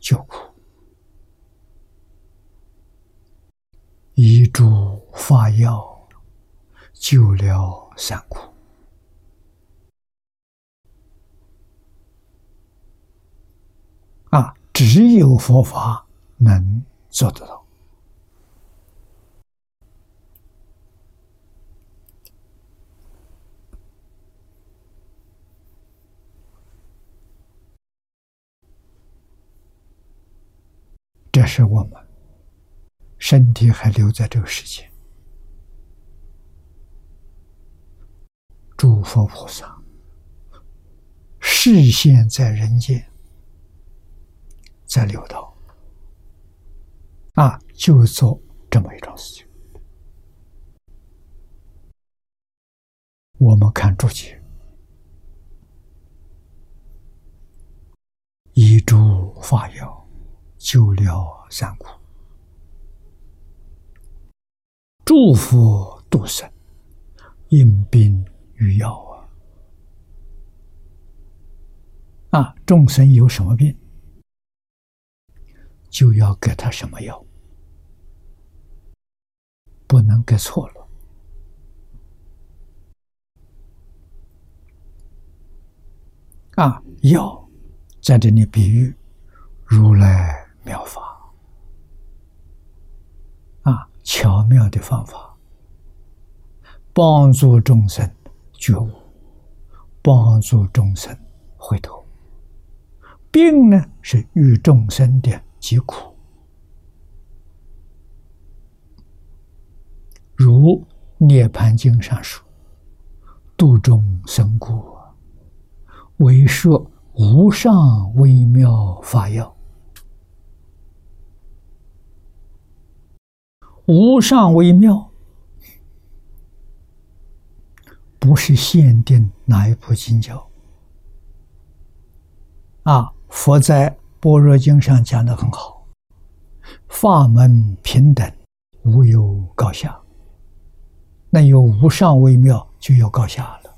救苦，以诸法药救了三苦。啊，只有佛法能做得到。这是我们身体还留在这个世界，诸佛菩萨视现在人间。在六道啊，就做这么一桩事情。我们看注解，以诸法药救了三苦，祝福度生，应病与药啊！啊，众生有什么病？就要给他什么药，不能给错了。啊，药在这里比喻如来妙法，啊，巧妙的方法，帮助众生觉悟，帮助众生回头。病呢，是与众生的。疾苦，如《涅盘经》上说：“度众生故，为说无上微妙法药。无上微妙，不是限定哪一部经教啊？佛在。般若经上讲的很好，法门平等，无有高下。那有无上微妙，就有高下了。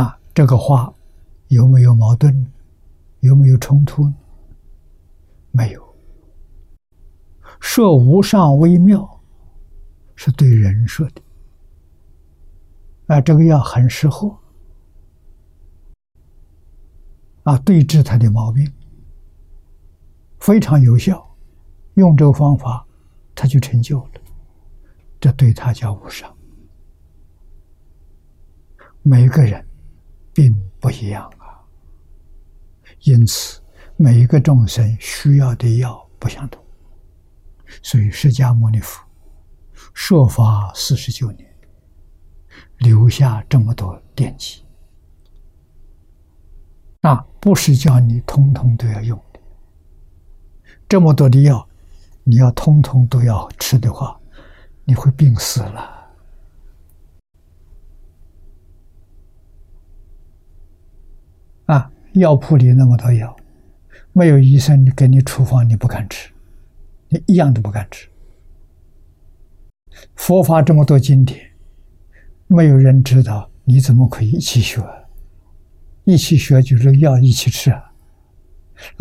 啊，这个话有没有矛盾？有没有冲突？没有。说无上微妙，是对人说的。啊，这个药很适合。啊，对治他的毛病非常有效，用这个方法，他就成就了。这对他叫无上。每个人并不一样啊，因此每一个众生需要的药不相同。所以释迦牟尼佛说法四十九年，留下这么多典籍，啊，不是叫你通通都要用的。这么多的药，你要通通都要吃的话，你会病死了。啊，药铺里那么多药，没有医生给你处方，你不敢吃，你一样都不敢吃。佛法这么多经典，没有人知道，你怎么可以一起学？一起学就是药一起吃，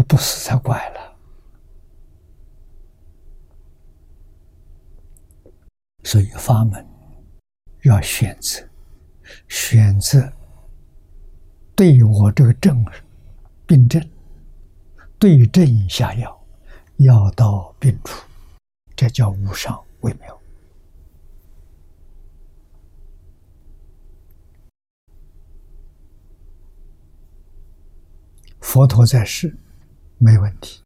不死才怪了。所以法门要选择，选择对我这个症病症对症下药，药到病除，这叫无上微妙。佛陀在世，没问题。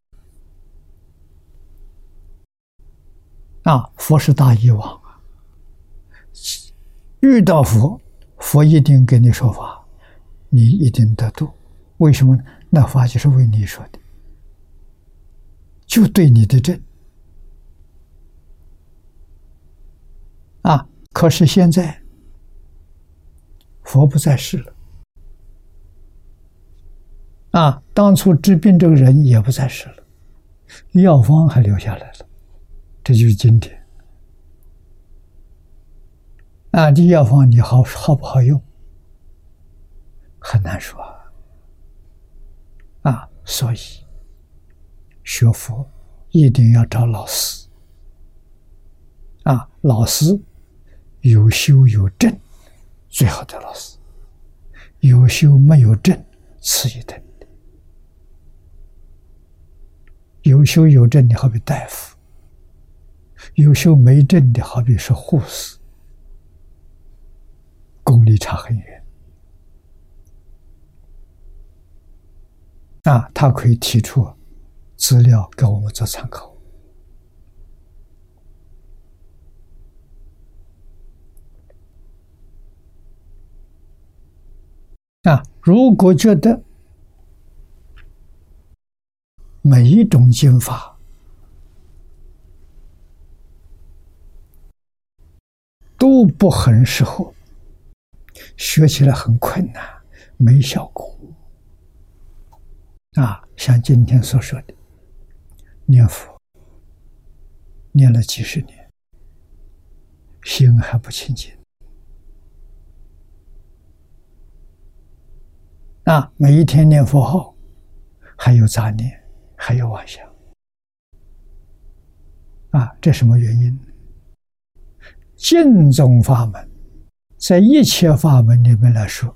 啊，佛是大医王啊！遇到佛，佛一定给你说法，你一定得度。为什么？那法就是为你说的，就对你的症。啊，可是现在佛不在世了。啊，当初治病这个人也不在世了，药方还留下来了，这就是经典。啊，这药方你好好不好用，很难说。啊，所以学佛一定要找老师。啊，老师有修有证，最好的老师；有修没有证，次一等。有修有证的，好比大夫；有修没证的，好比是护士，功力差很远。啊，他可以提出资料给我们做参考。啊，如果觉得，每一种经法都不很适合，学起来很困难，没效果。啊，像今天所说的念佛，念了几十年，心还不清净。啊，每一天念佛号，还有杂念。还有妄想啊，这什么原因？净宗法门在一切法门里面来说，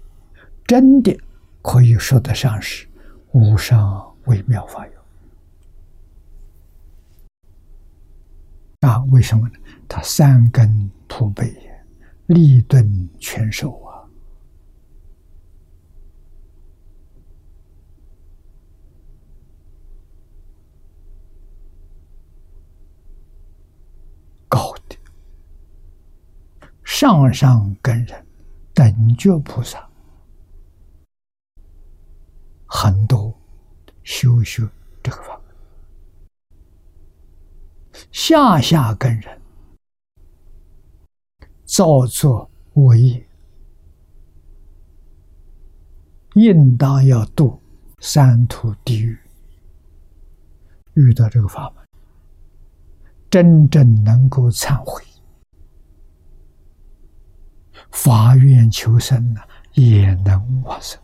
真的可以说得上是无上微妙法有啊？为什么呢？它三根普被，立顿全收。上上根人，等觉菩萨，很多修学这个法门；下下根人，造作恶业，应当要度三途地狱。遇到这个法门，真正能够忏悔。发愿求生呢，也能往生。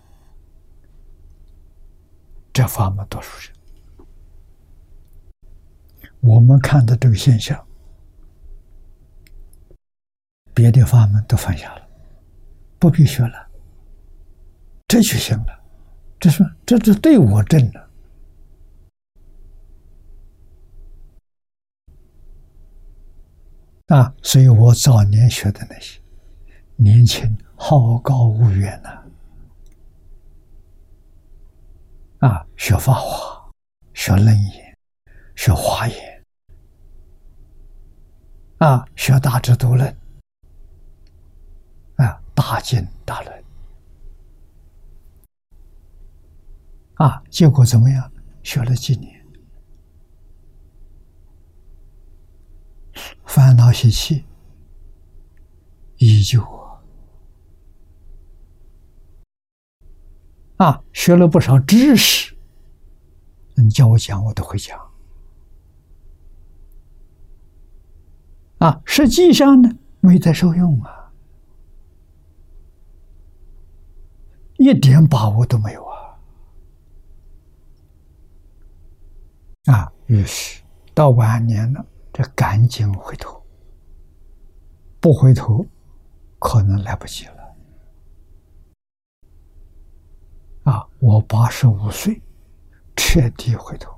这法门多数人，我们看到这个现象，别的法门都放下了，不必学了，这就行了。这是这是对我正的啊！所以我早年学的那些。年轻好高骛远呐！啊，学法华，学楞严，学华严，啊，学大智度论，啊，大经大论，啊，结果怎么样？学了几年，烦恼习气依旧啊，学了不少知识，你叫我讲，我都会讲。啊，实际上呢，没在受用啊，一点把握都没有啊！啊，于是到晚年了，这赶紧回头，不回头，可能来不及了。啊，我八十五岁，彻底回头，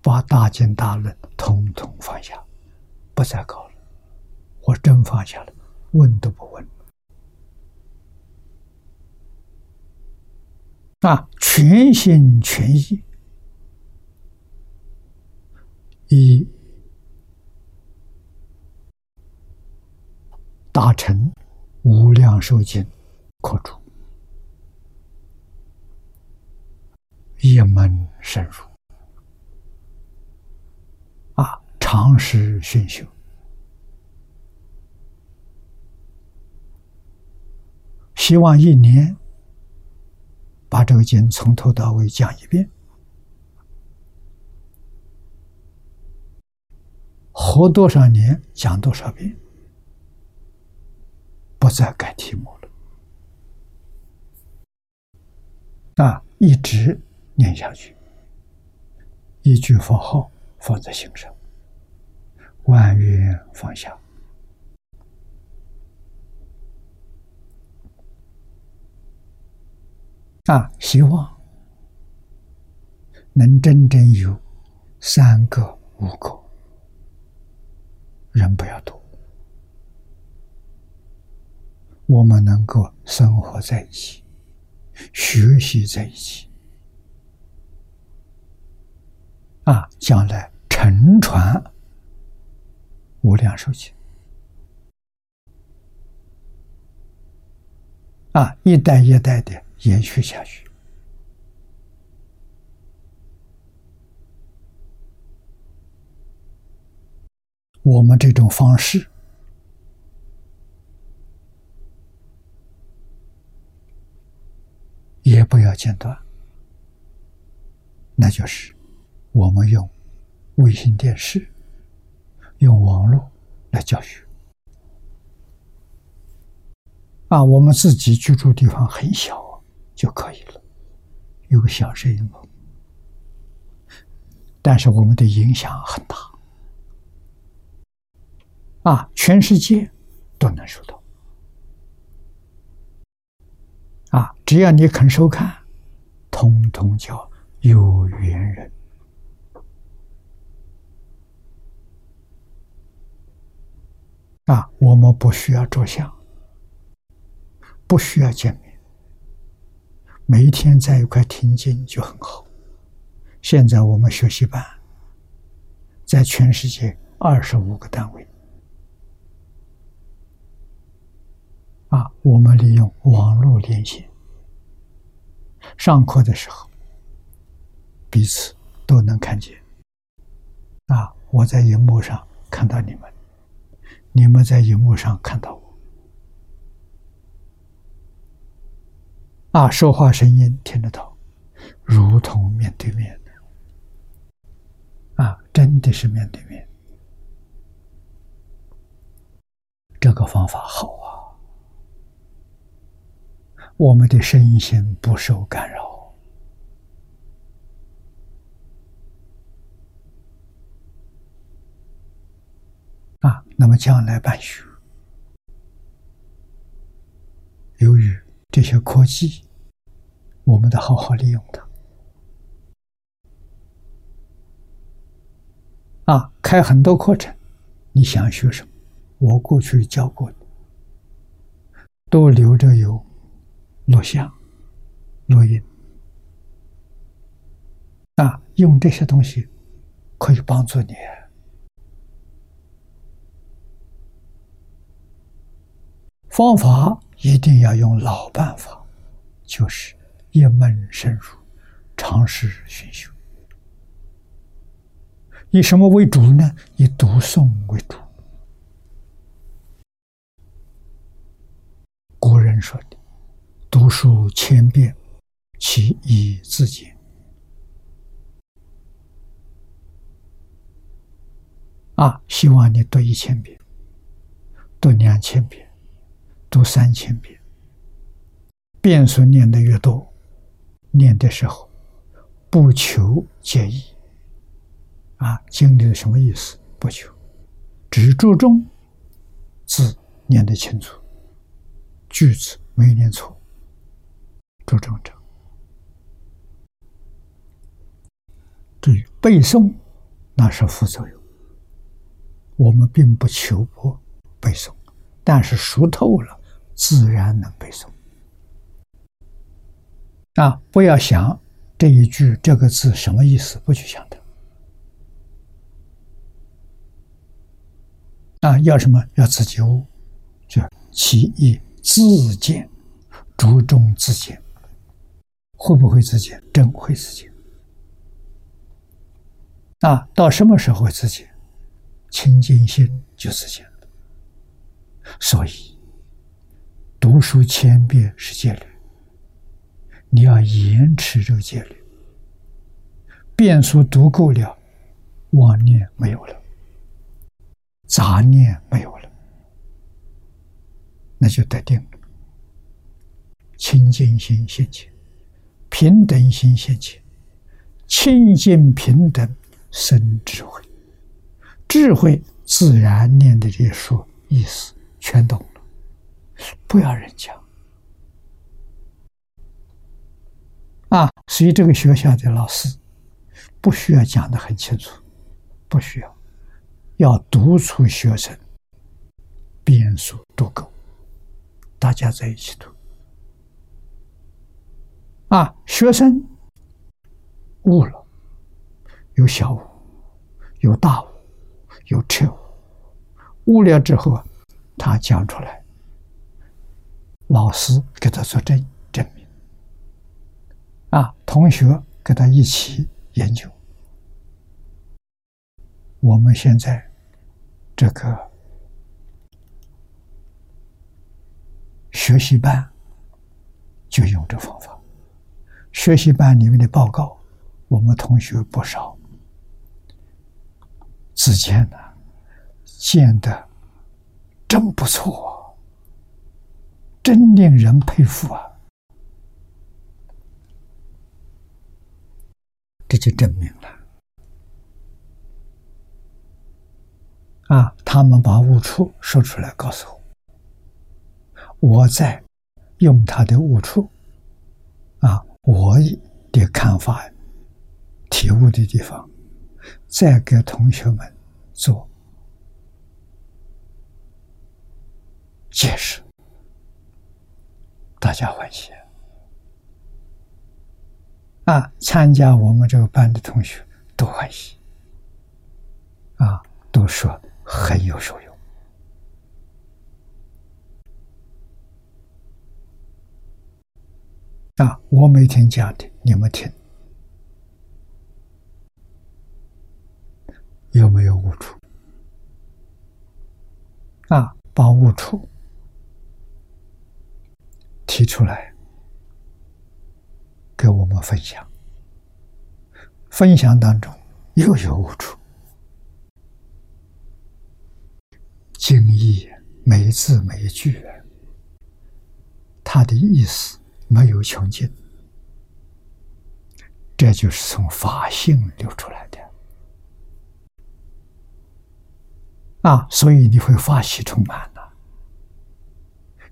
把大经大论统统放下。不再搞了，我真放下了，问都不问。啊，全心全意以大成无量寿经可住，一门深入啊。长时熏修，希望一年把这个经从头到尾讲一遍，活多少年讲多少遍，不再改题目了，啊，一直念下去，一句佛号放在心上。万缘放下啊！希望能真正有三个、五个人不要多，我们能够生活在一起，学习在一起啊！将来乘船。无量寿经啊，一代一代的延续下去。我们这种方式也不要间断，那就是我们用卫星电视。用网络来教学啊！我们自己居住地方很小就可以了，有个小摄影棚，但是我们的影响很大啊！全世界都能收到啊！只要你肯收看，通通叫有缘人。啊，我们不需要着相，不需要见面，每一天在一块听经就很好。现在我们学习班在全世界二十五个单位，啊，我们利用网络连线，上课的时候彼此都能看见。啊，我在荧幕上看到你们。你们在荧幕上看到我，啊，说话声音听得到，如同面对面的，啊，真的是面对面。这个方法好啊，我们的身心不受干扰。啊，那么将来办学，由于这些科技，我们得好好利用它。啊，开很多课程，你想学什么，我过去教过的，都留着有录像、录音。啊，用这些东西可以帮助你。方法一定要用老办法，就是一门深入，尝试熏修。以什么为主呢？以读诵为主。古人说的：“读书千遍，其义自见。”啊，希望你读一千遍，读两千遍，读三千遍，遍数念的越多，念的时候不求解义。啊，经历了什么意思？不求，只注重字念得清楚，句子没念错，注重这。至于背诵，那是副作用。我们并不求不背诵，但是熟透了，自然能背诵。啊，不要想这一句这个字什么意思，不去想它。啊，要什么？要自己悟，就其意自见，注重自见，会不会自见？真会自见。啊，到什么时候会自见？清净心就自见了。所以，读书千遍是戒律，你要延迟这个戒律。遍数读够了，妄念没有了。杂念没有了，那就得定了。清净心现前，平等心现前，清净平等生智慧，智慧自然念的这些书意思全懂，不要人讲啊。所以这个学校的老师不需要讲的很清楚，不需要。要督促学生遍数读够，大家在一起读啊！学生悟了，有小悟，有大悟，有彻悟。悟了之后，他讲出来，老师给他做证证明啊，同学跟他一起研究。我们现在这个学习班就用这方法。学习班里面的报告，我们同学不少，之间呢见的真不错，真令人佩服啊！这就证明了。啊，他们把误处说出来告诉我，我在用他的误处，啊，我的看法、体悟的地方，再给同学们做解释，大家欢喜啊！参加我们这个班的同学都欢喜，啊，都说。很有受用啊！我每天讲的，你们听，有没有悟出？啊，把悟出提出来，给我们分享。分享当中又有悟处。经义每字每句，它的意思没有穷尽，这就是从法性流出来的啊！所以你会法喜充满，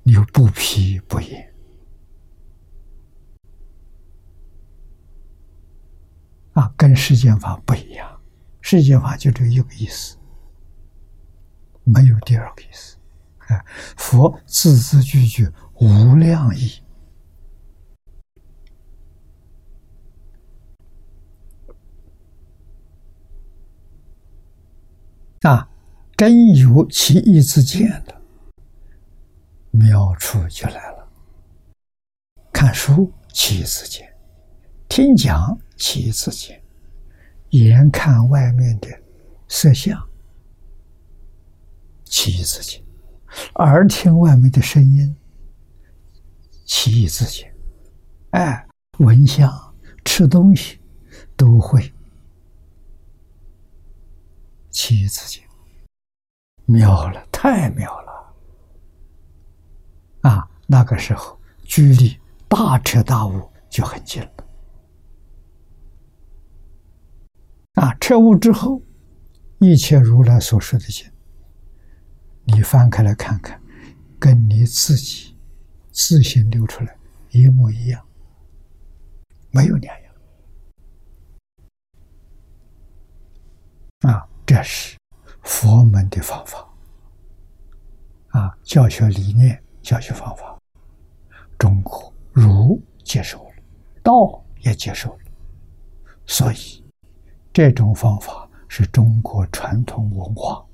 你又不批不言啊，跟世间法不一样，世间法就这一个意思。没有第二个意思，啊！佛字字句句无量意啊，真有其意之见的，妙处就来了。看书起一次见，听讲起一次见，眼看外面的色相起一次见，耳听外面的声音起一次见，哎，闻香、吃东西都会起一次见，妙了，太妙了！啊，那个时候距离。大彻大悟就很近了啊！彻悟之后，一切如来所说的经，你翻开来看看，跟你自己自行流出来一模一样，没有两样啊！这是佛门的方法啊，教学理念、教学方法，中国。儒接受了，道也接受了，所以这种方法是中国传统文化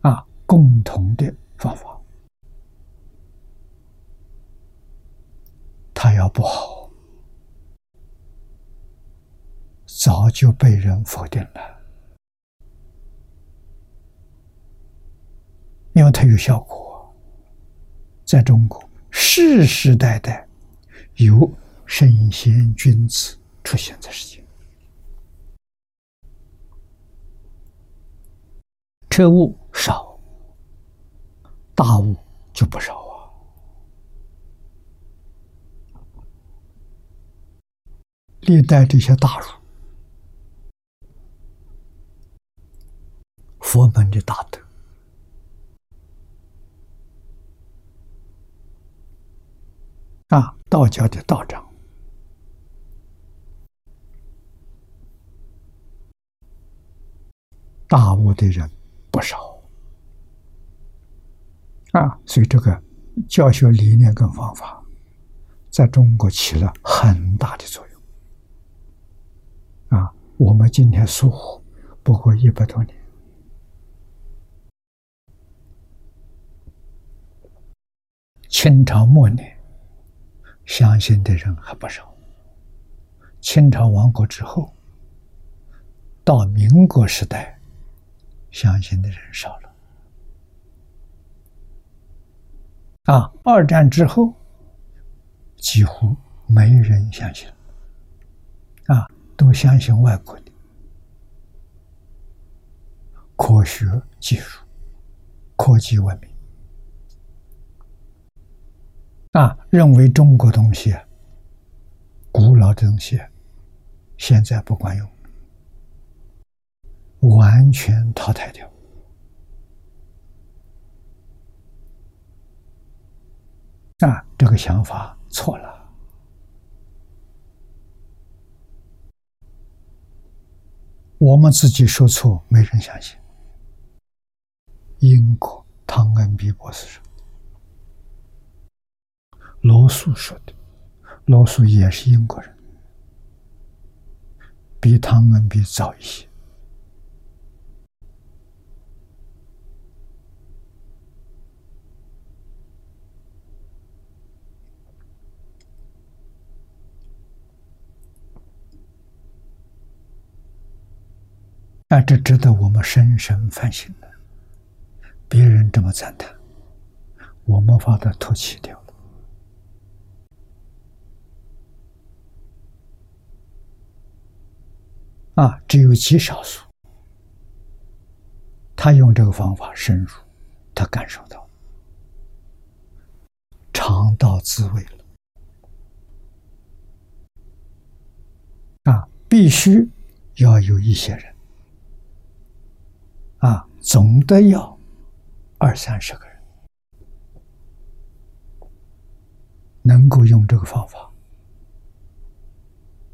啊共同的方法。他要不好，早就被人否定了，因为它有效果，在中国。世世代代有圣贤君子出现在世间，彻悟少，大悟就不少啊。历代这些大儒，佛门的大德。啊，道教的道长，大悟的人不少啊，所以这个教学理念跟方法，在中国起了很大的作用啊。我们今天疏忽不过一百多年，清朝末年。相信的人还不少。清朝亡国之后，到民国时代，相信的人少了。啊，二战之后，几乎没人相信，啊，都相信外国的科学技术、科技文明。啊，认为中国东西、古老的东西，现在不管用，完全淘汰掉。啊，这个想法错了。我们自己说错，没人相信。英国汤恩比博士说。罗素说的，罗素也是英国人，比汤恩比早一些。但，这值得我们深深反省的。别人这么赞叹，我们把它唾弃掉。啊，只有极少数，他用这个方法深入，他感受到尝到滋味了。啊，必须要有一些人，啊，总得要二三十个人，能够用这个方法，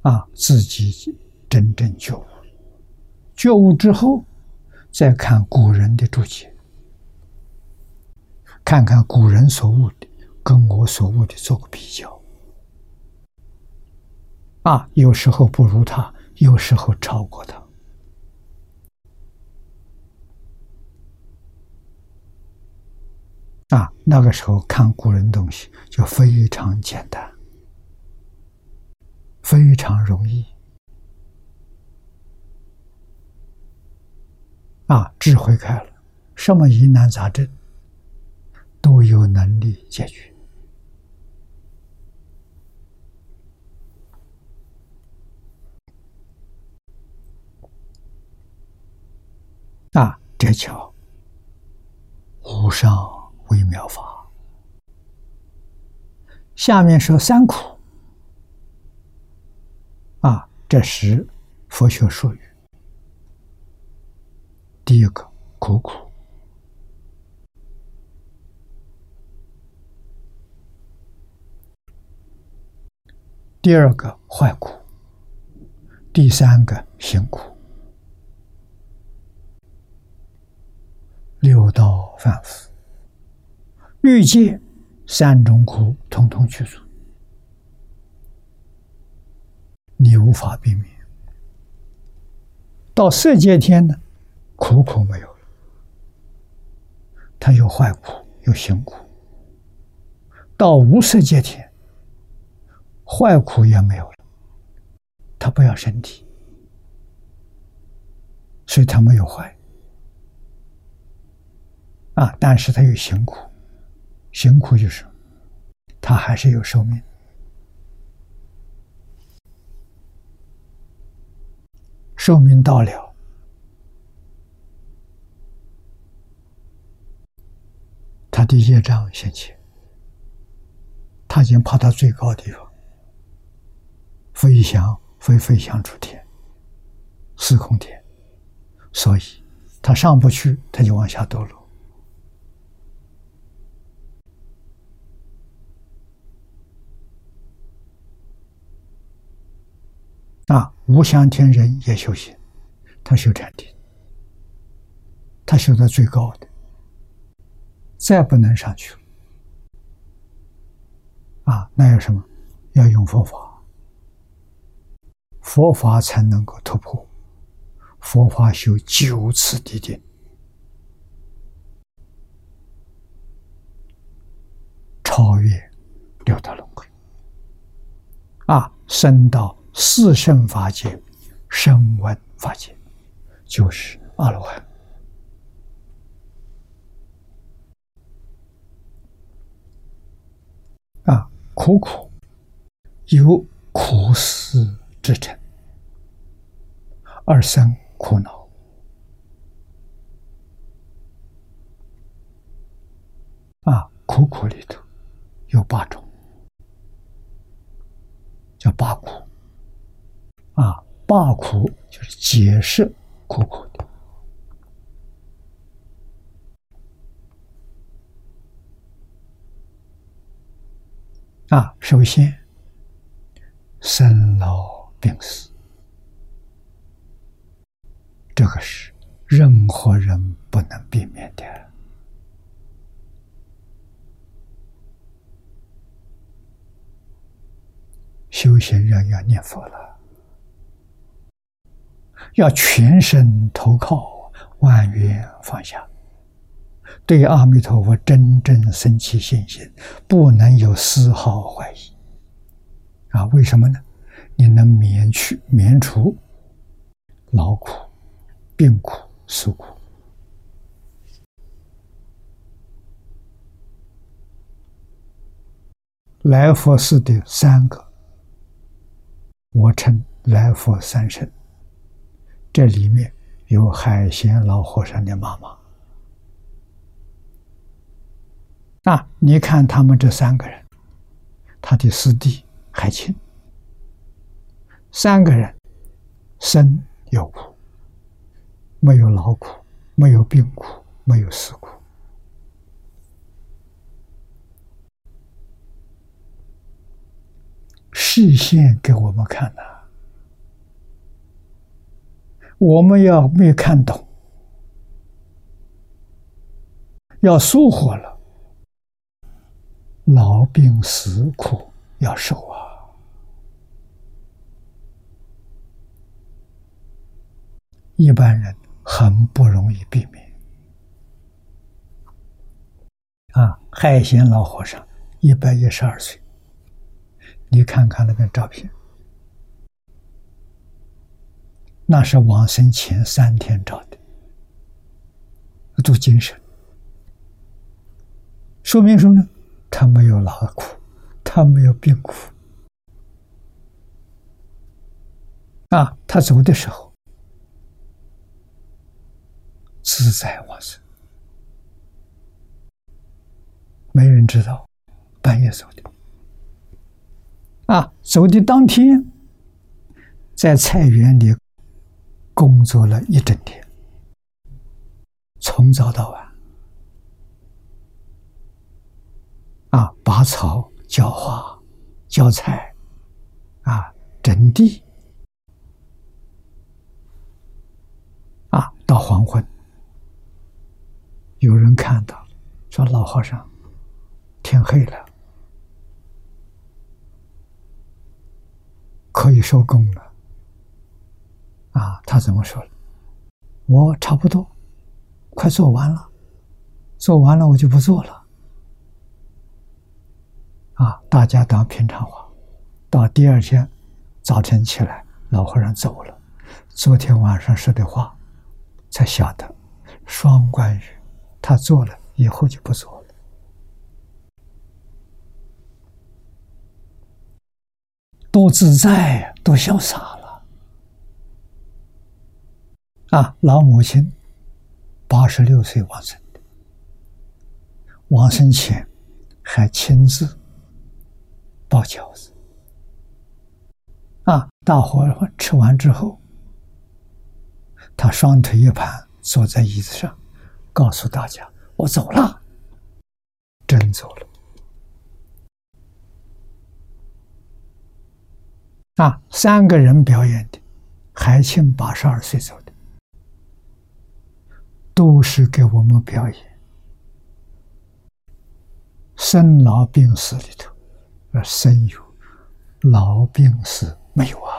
啊，自己。真正觉悟，觉悟之后，再看古人的注解，看看古人所悟的跟我所悟的做个比较。啊，有时候不如他，有时候超过他。啊，那个时候看古人东西就非常简单，非常容易。啊，智慧开了，什么疑难杂症都有能力解决。啊，这叫无上微妙法。下面说三苦。啊，这是佛学术语。第一个苦苦，第二个坏苦，第三个辛苦。六道反复，欲界三种苦，统统去除，你无法避免。到色界天呢，苦苦没有了，他有坏苦，有辛苦。到无色界天，坏苦也没有了，他不要身体，所以他没有坏。啊！但是他有辛苦，辛苦就是他还是有寿命，寿命到了，他的业障现前，他已经爬到最高地方，飞翔飞飞翔出天，四空天，所以他上不去，他就往下堕落。啊，无相天人也修行，他修禅定，他修到最高的，再不能上去。啊，那有什么？要用佛法，佛法才能够突破。佛法修九次地定，超越六道轮回，啊，升到。四圣法界，声闻法界，就是阿罗汉。啊，苦苦有苦思之成，而生苦恼。啊，苦苦里头有八种，叫八苦。啊，八苦就是解释苦苦的。啊，首先，生老病死，这个是任何人不能避免的。修行人要念佛了。要全身投靠，万缘放下，对阿弥陀佛真正生起信心，不能有丝毫怀疑。啊，为什么呢？你能免去、免除劳苦、病苦、死苦。来佛寺的三个，我称来佛三圣。这里面有海贤老和尚的妈妈。啊，你看他们这三个人，他的师弟海清，三个人生有苦，没有劳苦，没有病苦，没有死苦，视线给我们看的。我们要没看懂，要疏忽了，老病死苦要受啊！一般人很不容易避免。啊，海贤老和尚一百一十二岁，你看看那个照片，那是往生前三天照的，多精神，说明什么呢？他没有劳苦，他没有病苦，啊，他走的时候自在往生。没人知道，半夜走的。啊，走的当天，在菜园里工作了一整天，从早到晚，啊，拔草、浇花、浇菜，啊，整地，啊，到黄昏，有人看到，说老和尚。天黑了，可以收工了。啊，他怎么说？我差不多快做完了，做完了我就不做了。啊，大家当平常话。到第二天早晨起来，老和尚走了。昨天晚上说的话，才晓得双关语。他做了以后就不做了。多自在，多潇洒了！啊，老母亲八十六岁往生的，往生前还亲自包饺子。啊，大伙吃完之后，他双腿一盘，坐在椅子上，告诉大家：“我走了，真走了。”啊，三个人表演的，海清八十二岁走的，都是给我们表演生老病死里头，呃，生有，老病死没有啊？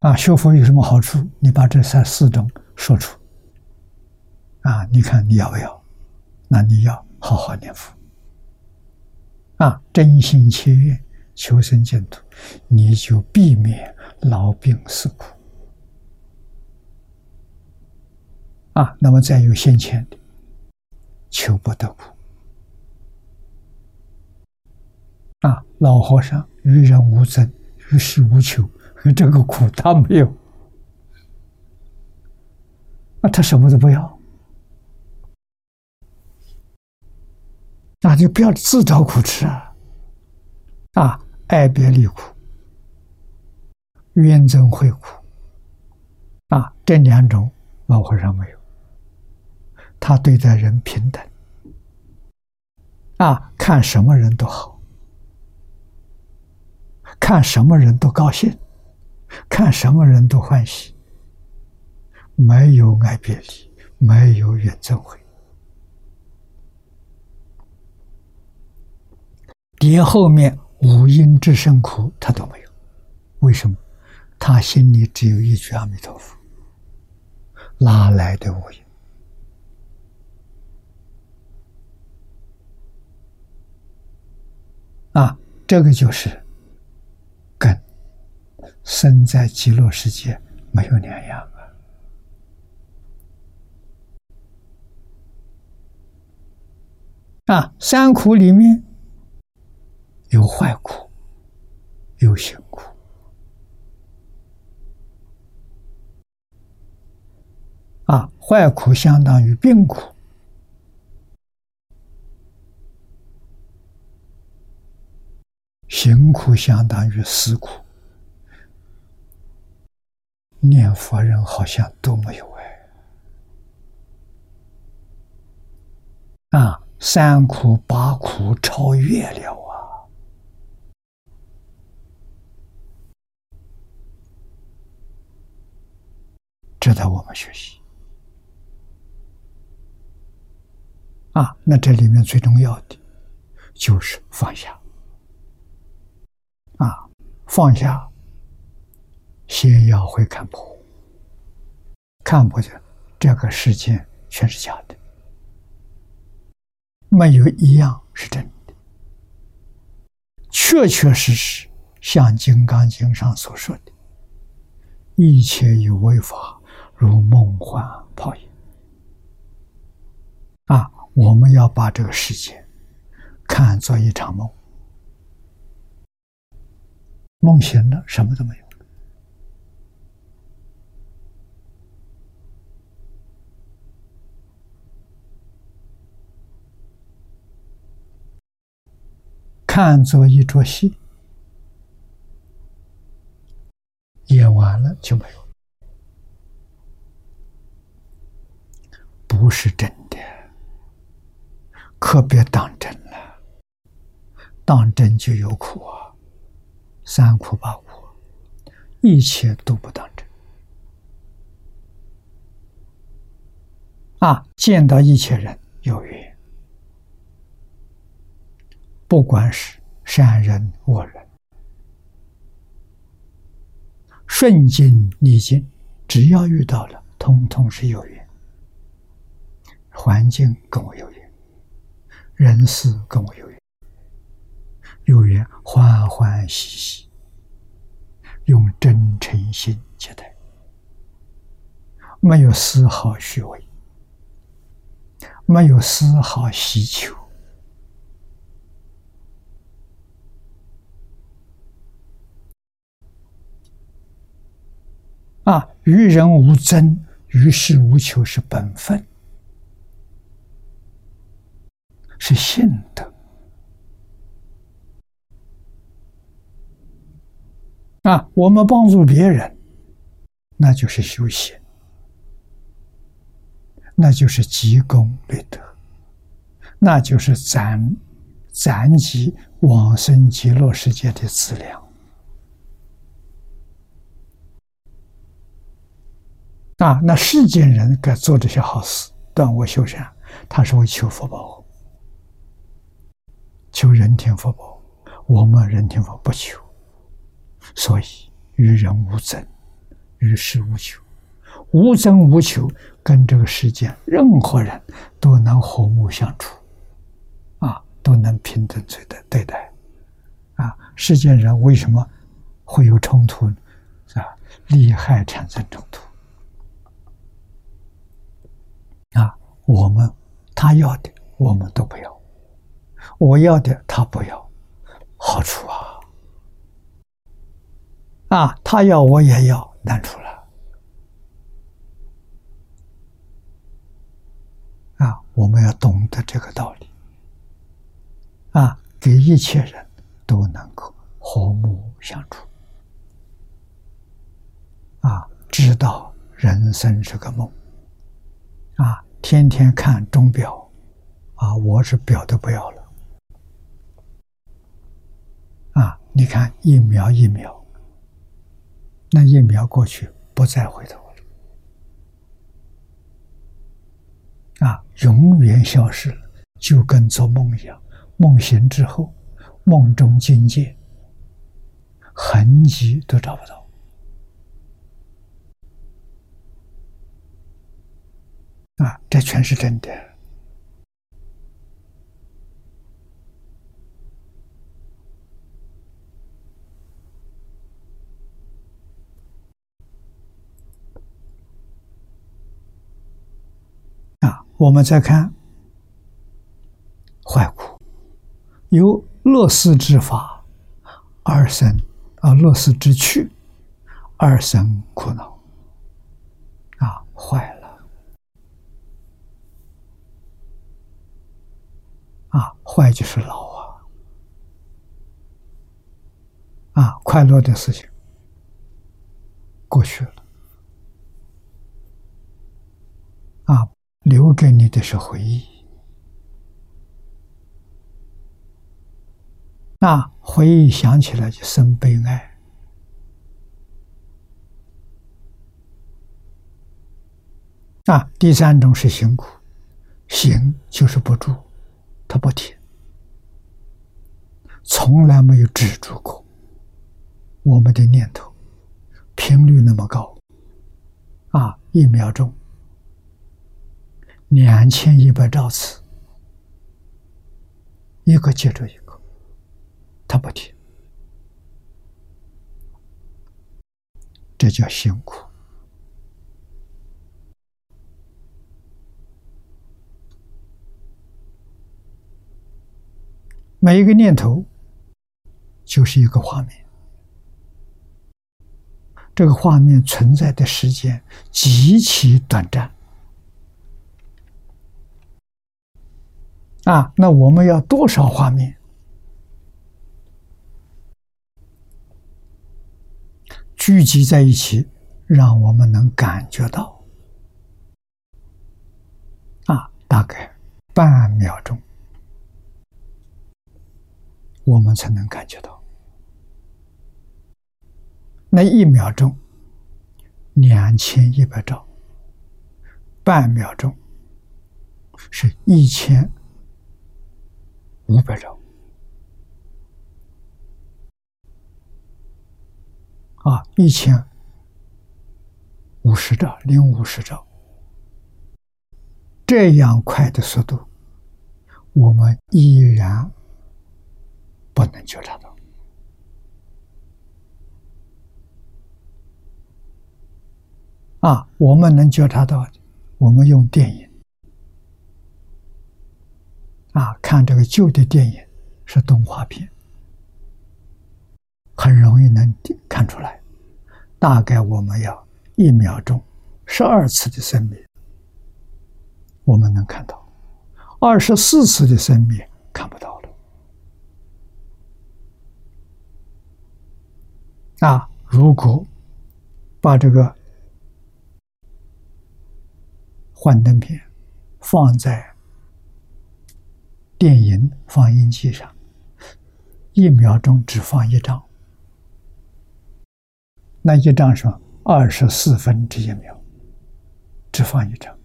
啊，学佛有什么好处？你把这三四种说出，啊，你看你要不要？那你要。好好念佛啊！真心切愿求生净土，你就避免老病死苦啊。那么再有先前的，求不得苦啊。老和尚与人无争，与世无求，这个苦他没有啊，他什么都不要。那就不要自找苦吃啊！啊，爱别离苦、怨憎会苦啊，这两种老和尚没有。他对待人平等啊，看什么人都好，看什么人都高兴，看什么人都欢喜，没有爱别离，没有冤憎会。连后面五阴之生苦他都没有，为什么？他心里只有一句阿弥陀佛，哪来的五阴？啊，这个就是跟生在极乐世界没有两样啊！啊，三苦里面。有坏苦，有行苦。啊，坏苦相当于病苦，行苦相当于思苦。念佛人好像都没有哎。啊，三苦八苦超越了啊。值得我们学习啊！那这里面最重要的就是放下！放下，先要会看破。看不见这个世界全是假的，没有一样是真的，确确实实像《金刚经》上所说的，一切有为法，如梦幻泡影。啊，我们要把这个世界看作一场梦，梦醒了，什么都没有。看作一桌戏，演完了就没有，不是真的，可别当真了。当真就有苦啊，三苦八苦，一切都不当真啊！见到一切人有缘。不管是善人恶人，顺境逆境，只要遇到了，通通是有缘。环境跟我有缘，人事跟我有缘，有缘欢欢喜喜，用真诚心接待，没有丝毫虚伪，没有丝毫希求。啊，与人无争，与世无求，是本分，是信德。啊，我们帮助别人，那就是修行，那就是积功累德，那就是攒攒积往生极乐世界的资粮。啊，那世间人该做这些好事，断恶修善，他是为求福报，求人天福报。我们人天福不求，所以与人无争，与世无求，无争无求，跟这个世间任何人都能和睦相处，啊，都能平等对待对待。啊，世间人为什么会有冲突？是吧？利害产生冲突。啊我们他要的我们都不要，我要的他不要，好处啊！啊，他要我也要，难处了。啊，我们要懂得这个道理。啊，给一切人都能够和睦相处。啊，知道人生是个梦。啊。天天看钟表，啊，我是表都不要了。啊，你看一秒一秒，那一秒过去不再回头了，啊，永远消失了，就跟做梦一样。梦醒之后，梦中境界痕迹都找不到。啊，这全是真的。啊，我们再看坏苦，由乐事之法而生，啊，乐事之趣而生苦恼。啊，坏了。啊，坏就是老啊！啊，快乐的事情过去了，啊，留给你的是回忆。那回忆想起来就生悲哀。啊，第三种是行苦，行就是不住。他不停，从来没有止住过。我们的念头频率那么高，啊，一秒钟两千一百兆次，一个接着一个，他不停，这叫辛苦。每一个念头就是一个画面，这个画面存在的时间极其短暂。啊！那我们要多少画面聚集在一起，让我们能感觉到啊？大概半秒钟。我们才能感觉到，那一秒钟两千一百兆，半秒钟是一千五百兆，啊，一千五十兆零五十兆，这样快的速度，我们依然。不能觉察到啊！我们能觉察到，我们用电影啊，看这个旧的电影是动画片，很容易能看出来。大概我们要一秒钟十二次的生灭，我们能看到；二十四次的生灭看不到了。啊，如果把这个幻灯片放在电影放映机上，一秒钟只放一张，那一张是二十四分之一秒，只放一张。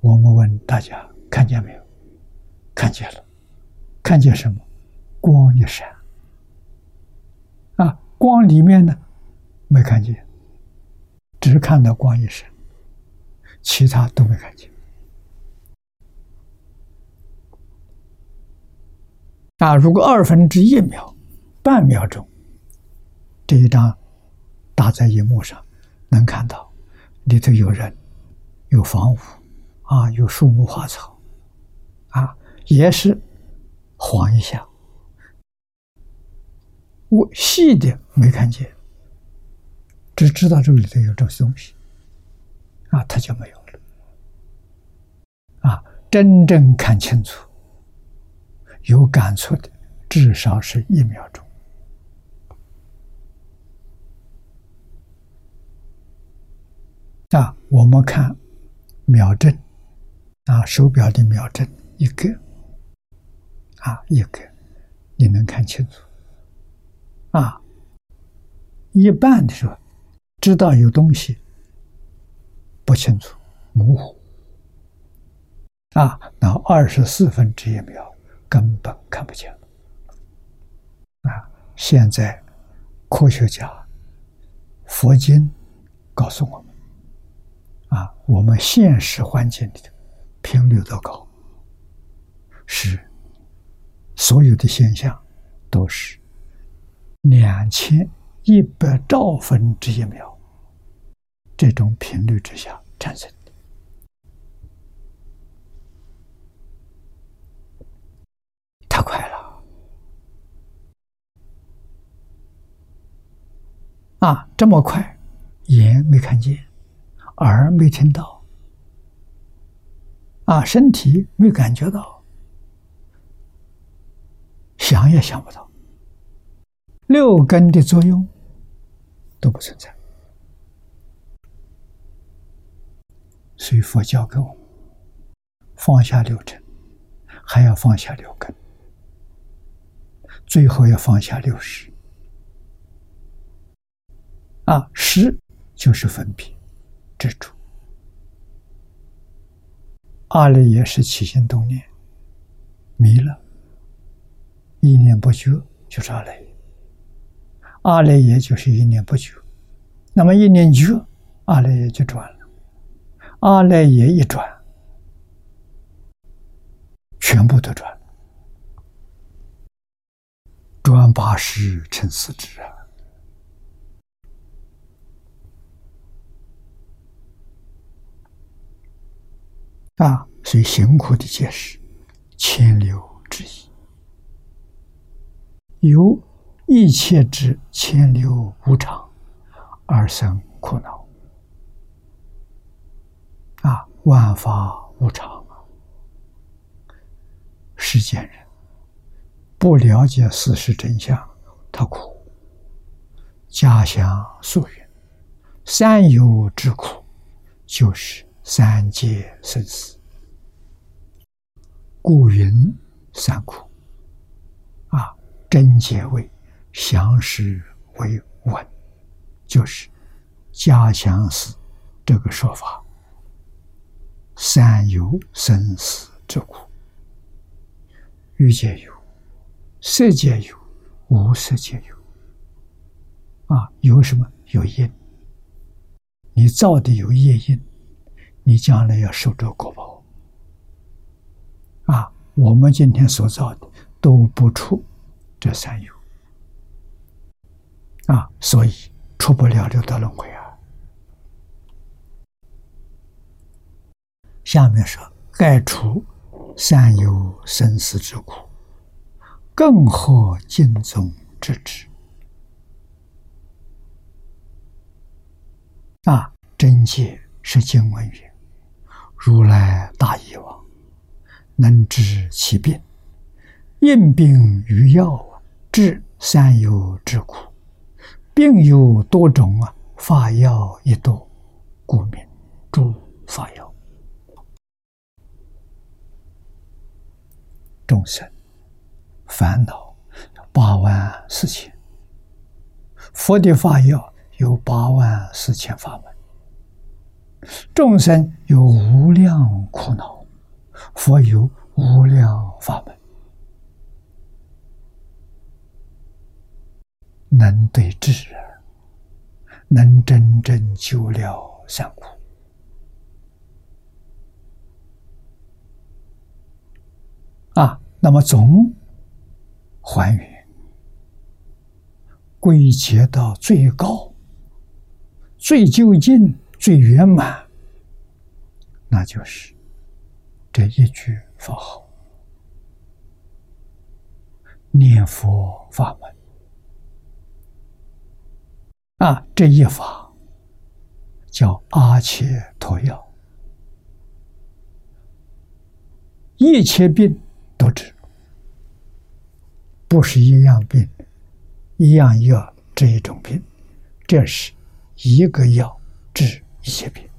我们问大家看见没有？看见了，看见什么？光一闪。啊，光里面呢没看见，只看到光一闪，其他都没看见。啊，如果二分之一秒、半秒钟，这一张打在荧幕上，能看到里头有人、有房屋，啊，有树木花草，啊，也是晃一下。我细的没看见，只知道这里头有这些东西，啊，它就没有了。啊，真正看清楚、有感触的，至少是一秒钟。啊，我们看秒针，啊，手表的秒针一个，啊，一个，你能看清楚。啊，一半的时候知道有东西不清楚、模糊。啊，那二十四分之一秒根本看不见。啊，现在科学家、佛经告诉我们，啊，我们现实环境里的频率都高，是所有的现象都是。两千一百兆分之一秒，这种频率之下产生的，太快了！啊，这么快，眼没看见，耳没听到，啊，身体没感觉到，想也想不到。六根的作用都不存在，所以佛教给我们放下六尘，还要放下六根，最后要放下六识。啊，识就是分别执着，阿赖耶是起心动念，迷了，一念不觉就是阿赖耶。阿赖耶就是一念不觉，那么一念觉，阿赖耶就转了，阿赖耶一转，全部都转了，转八十成四智啊！啊，最辛苦的解释，千流之意，由一切之千流无常而生苦恼。啊，万法无常啊！世间人不了解事实真相，他苦。家乡宿云：“三有之苦，就是。”三界生死，故云三苦。啊，真解为详实为稳，就是加强死这个说法。三有生死之苦，欲界有，色界有，无色界有。啊，有什么？有因，你造的有业因。你将来要受这果报啊！我们今天所造的都不出这三有啊，所以出不了六道轮回啊。下面说，盖除三有生死之苦，更何尽宗之之啊！真界是经文曰。如来大医王，能知其病，应病于药啊治三有之苦。病有多种啊，法药亦多，故名诸法药。众生烦恼八万四千，佛的法药有八万四千法门。众生有无量苦恼，佛有无量法门，能对治，能真正救了三苦。啊，那么总还原归结到最高、最究竟。最圆满，那就是这一句佛号，念佛法门啊！这一法叫阿切陀药，一切病都治，不是一样病，一样药这一种病，这是一个药治。一切病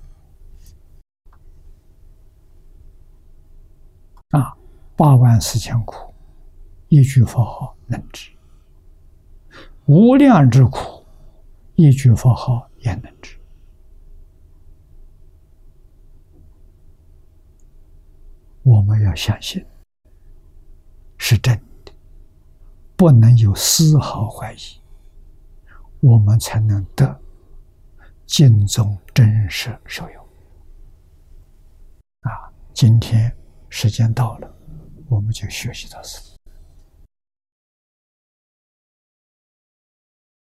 啊，八万四千苦，一句佛号能治；无量之苦，一句佛号也能治。我们要相信是真的，不能有丝毫怀疑，我们才能得。敬宗真实受用啊！今天时间到了，我们就学习到此。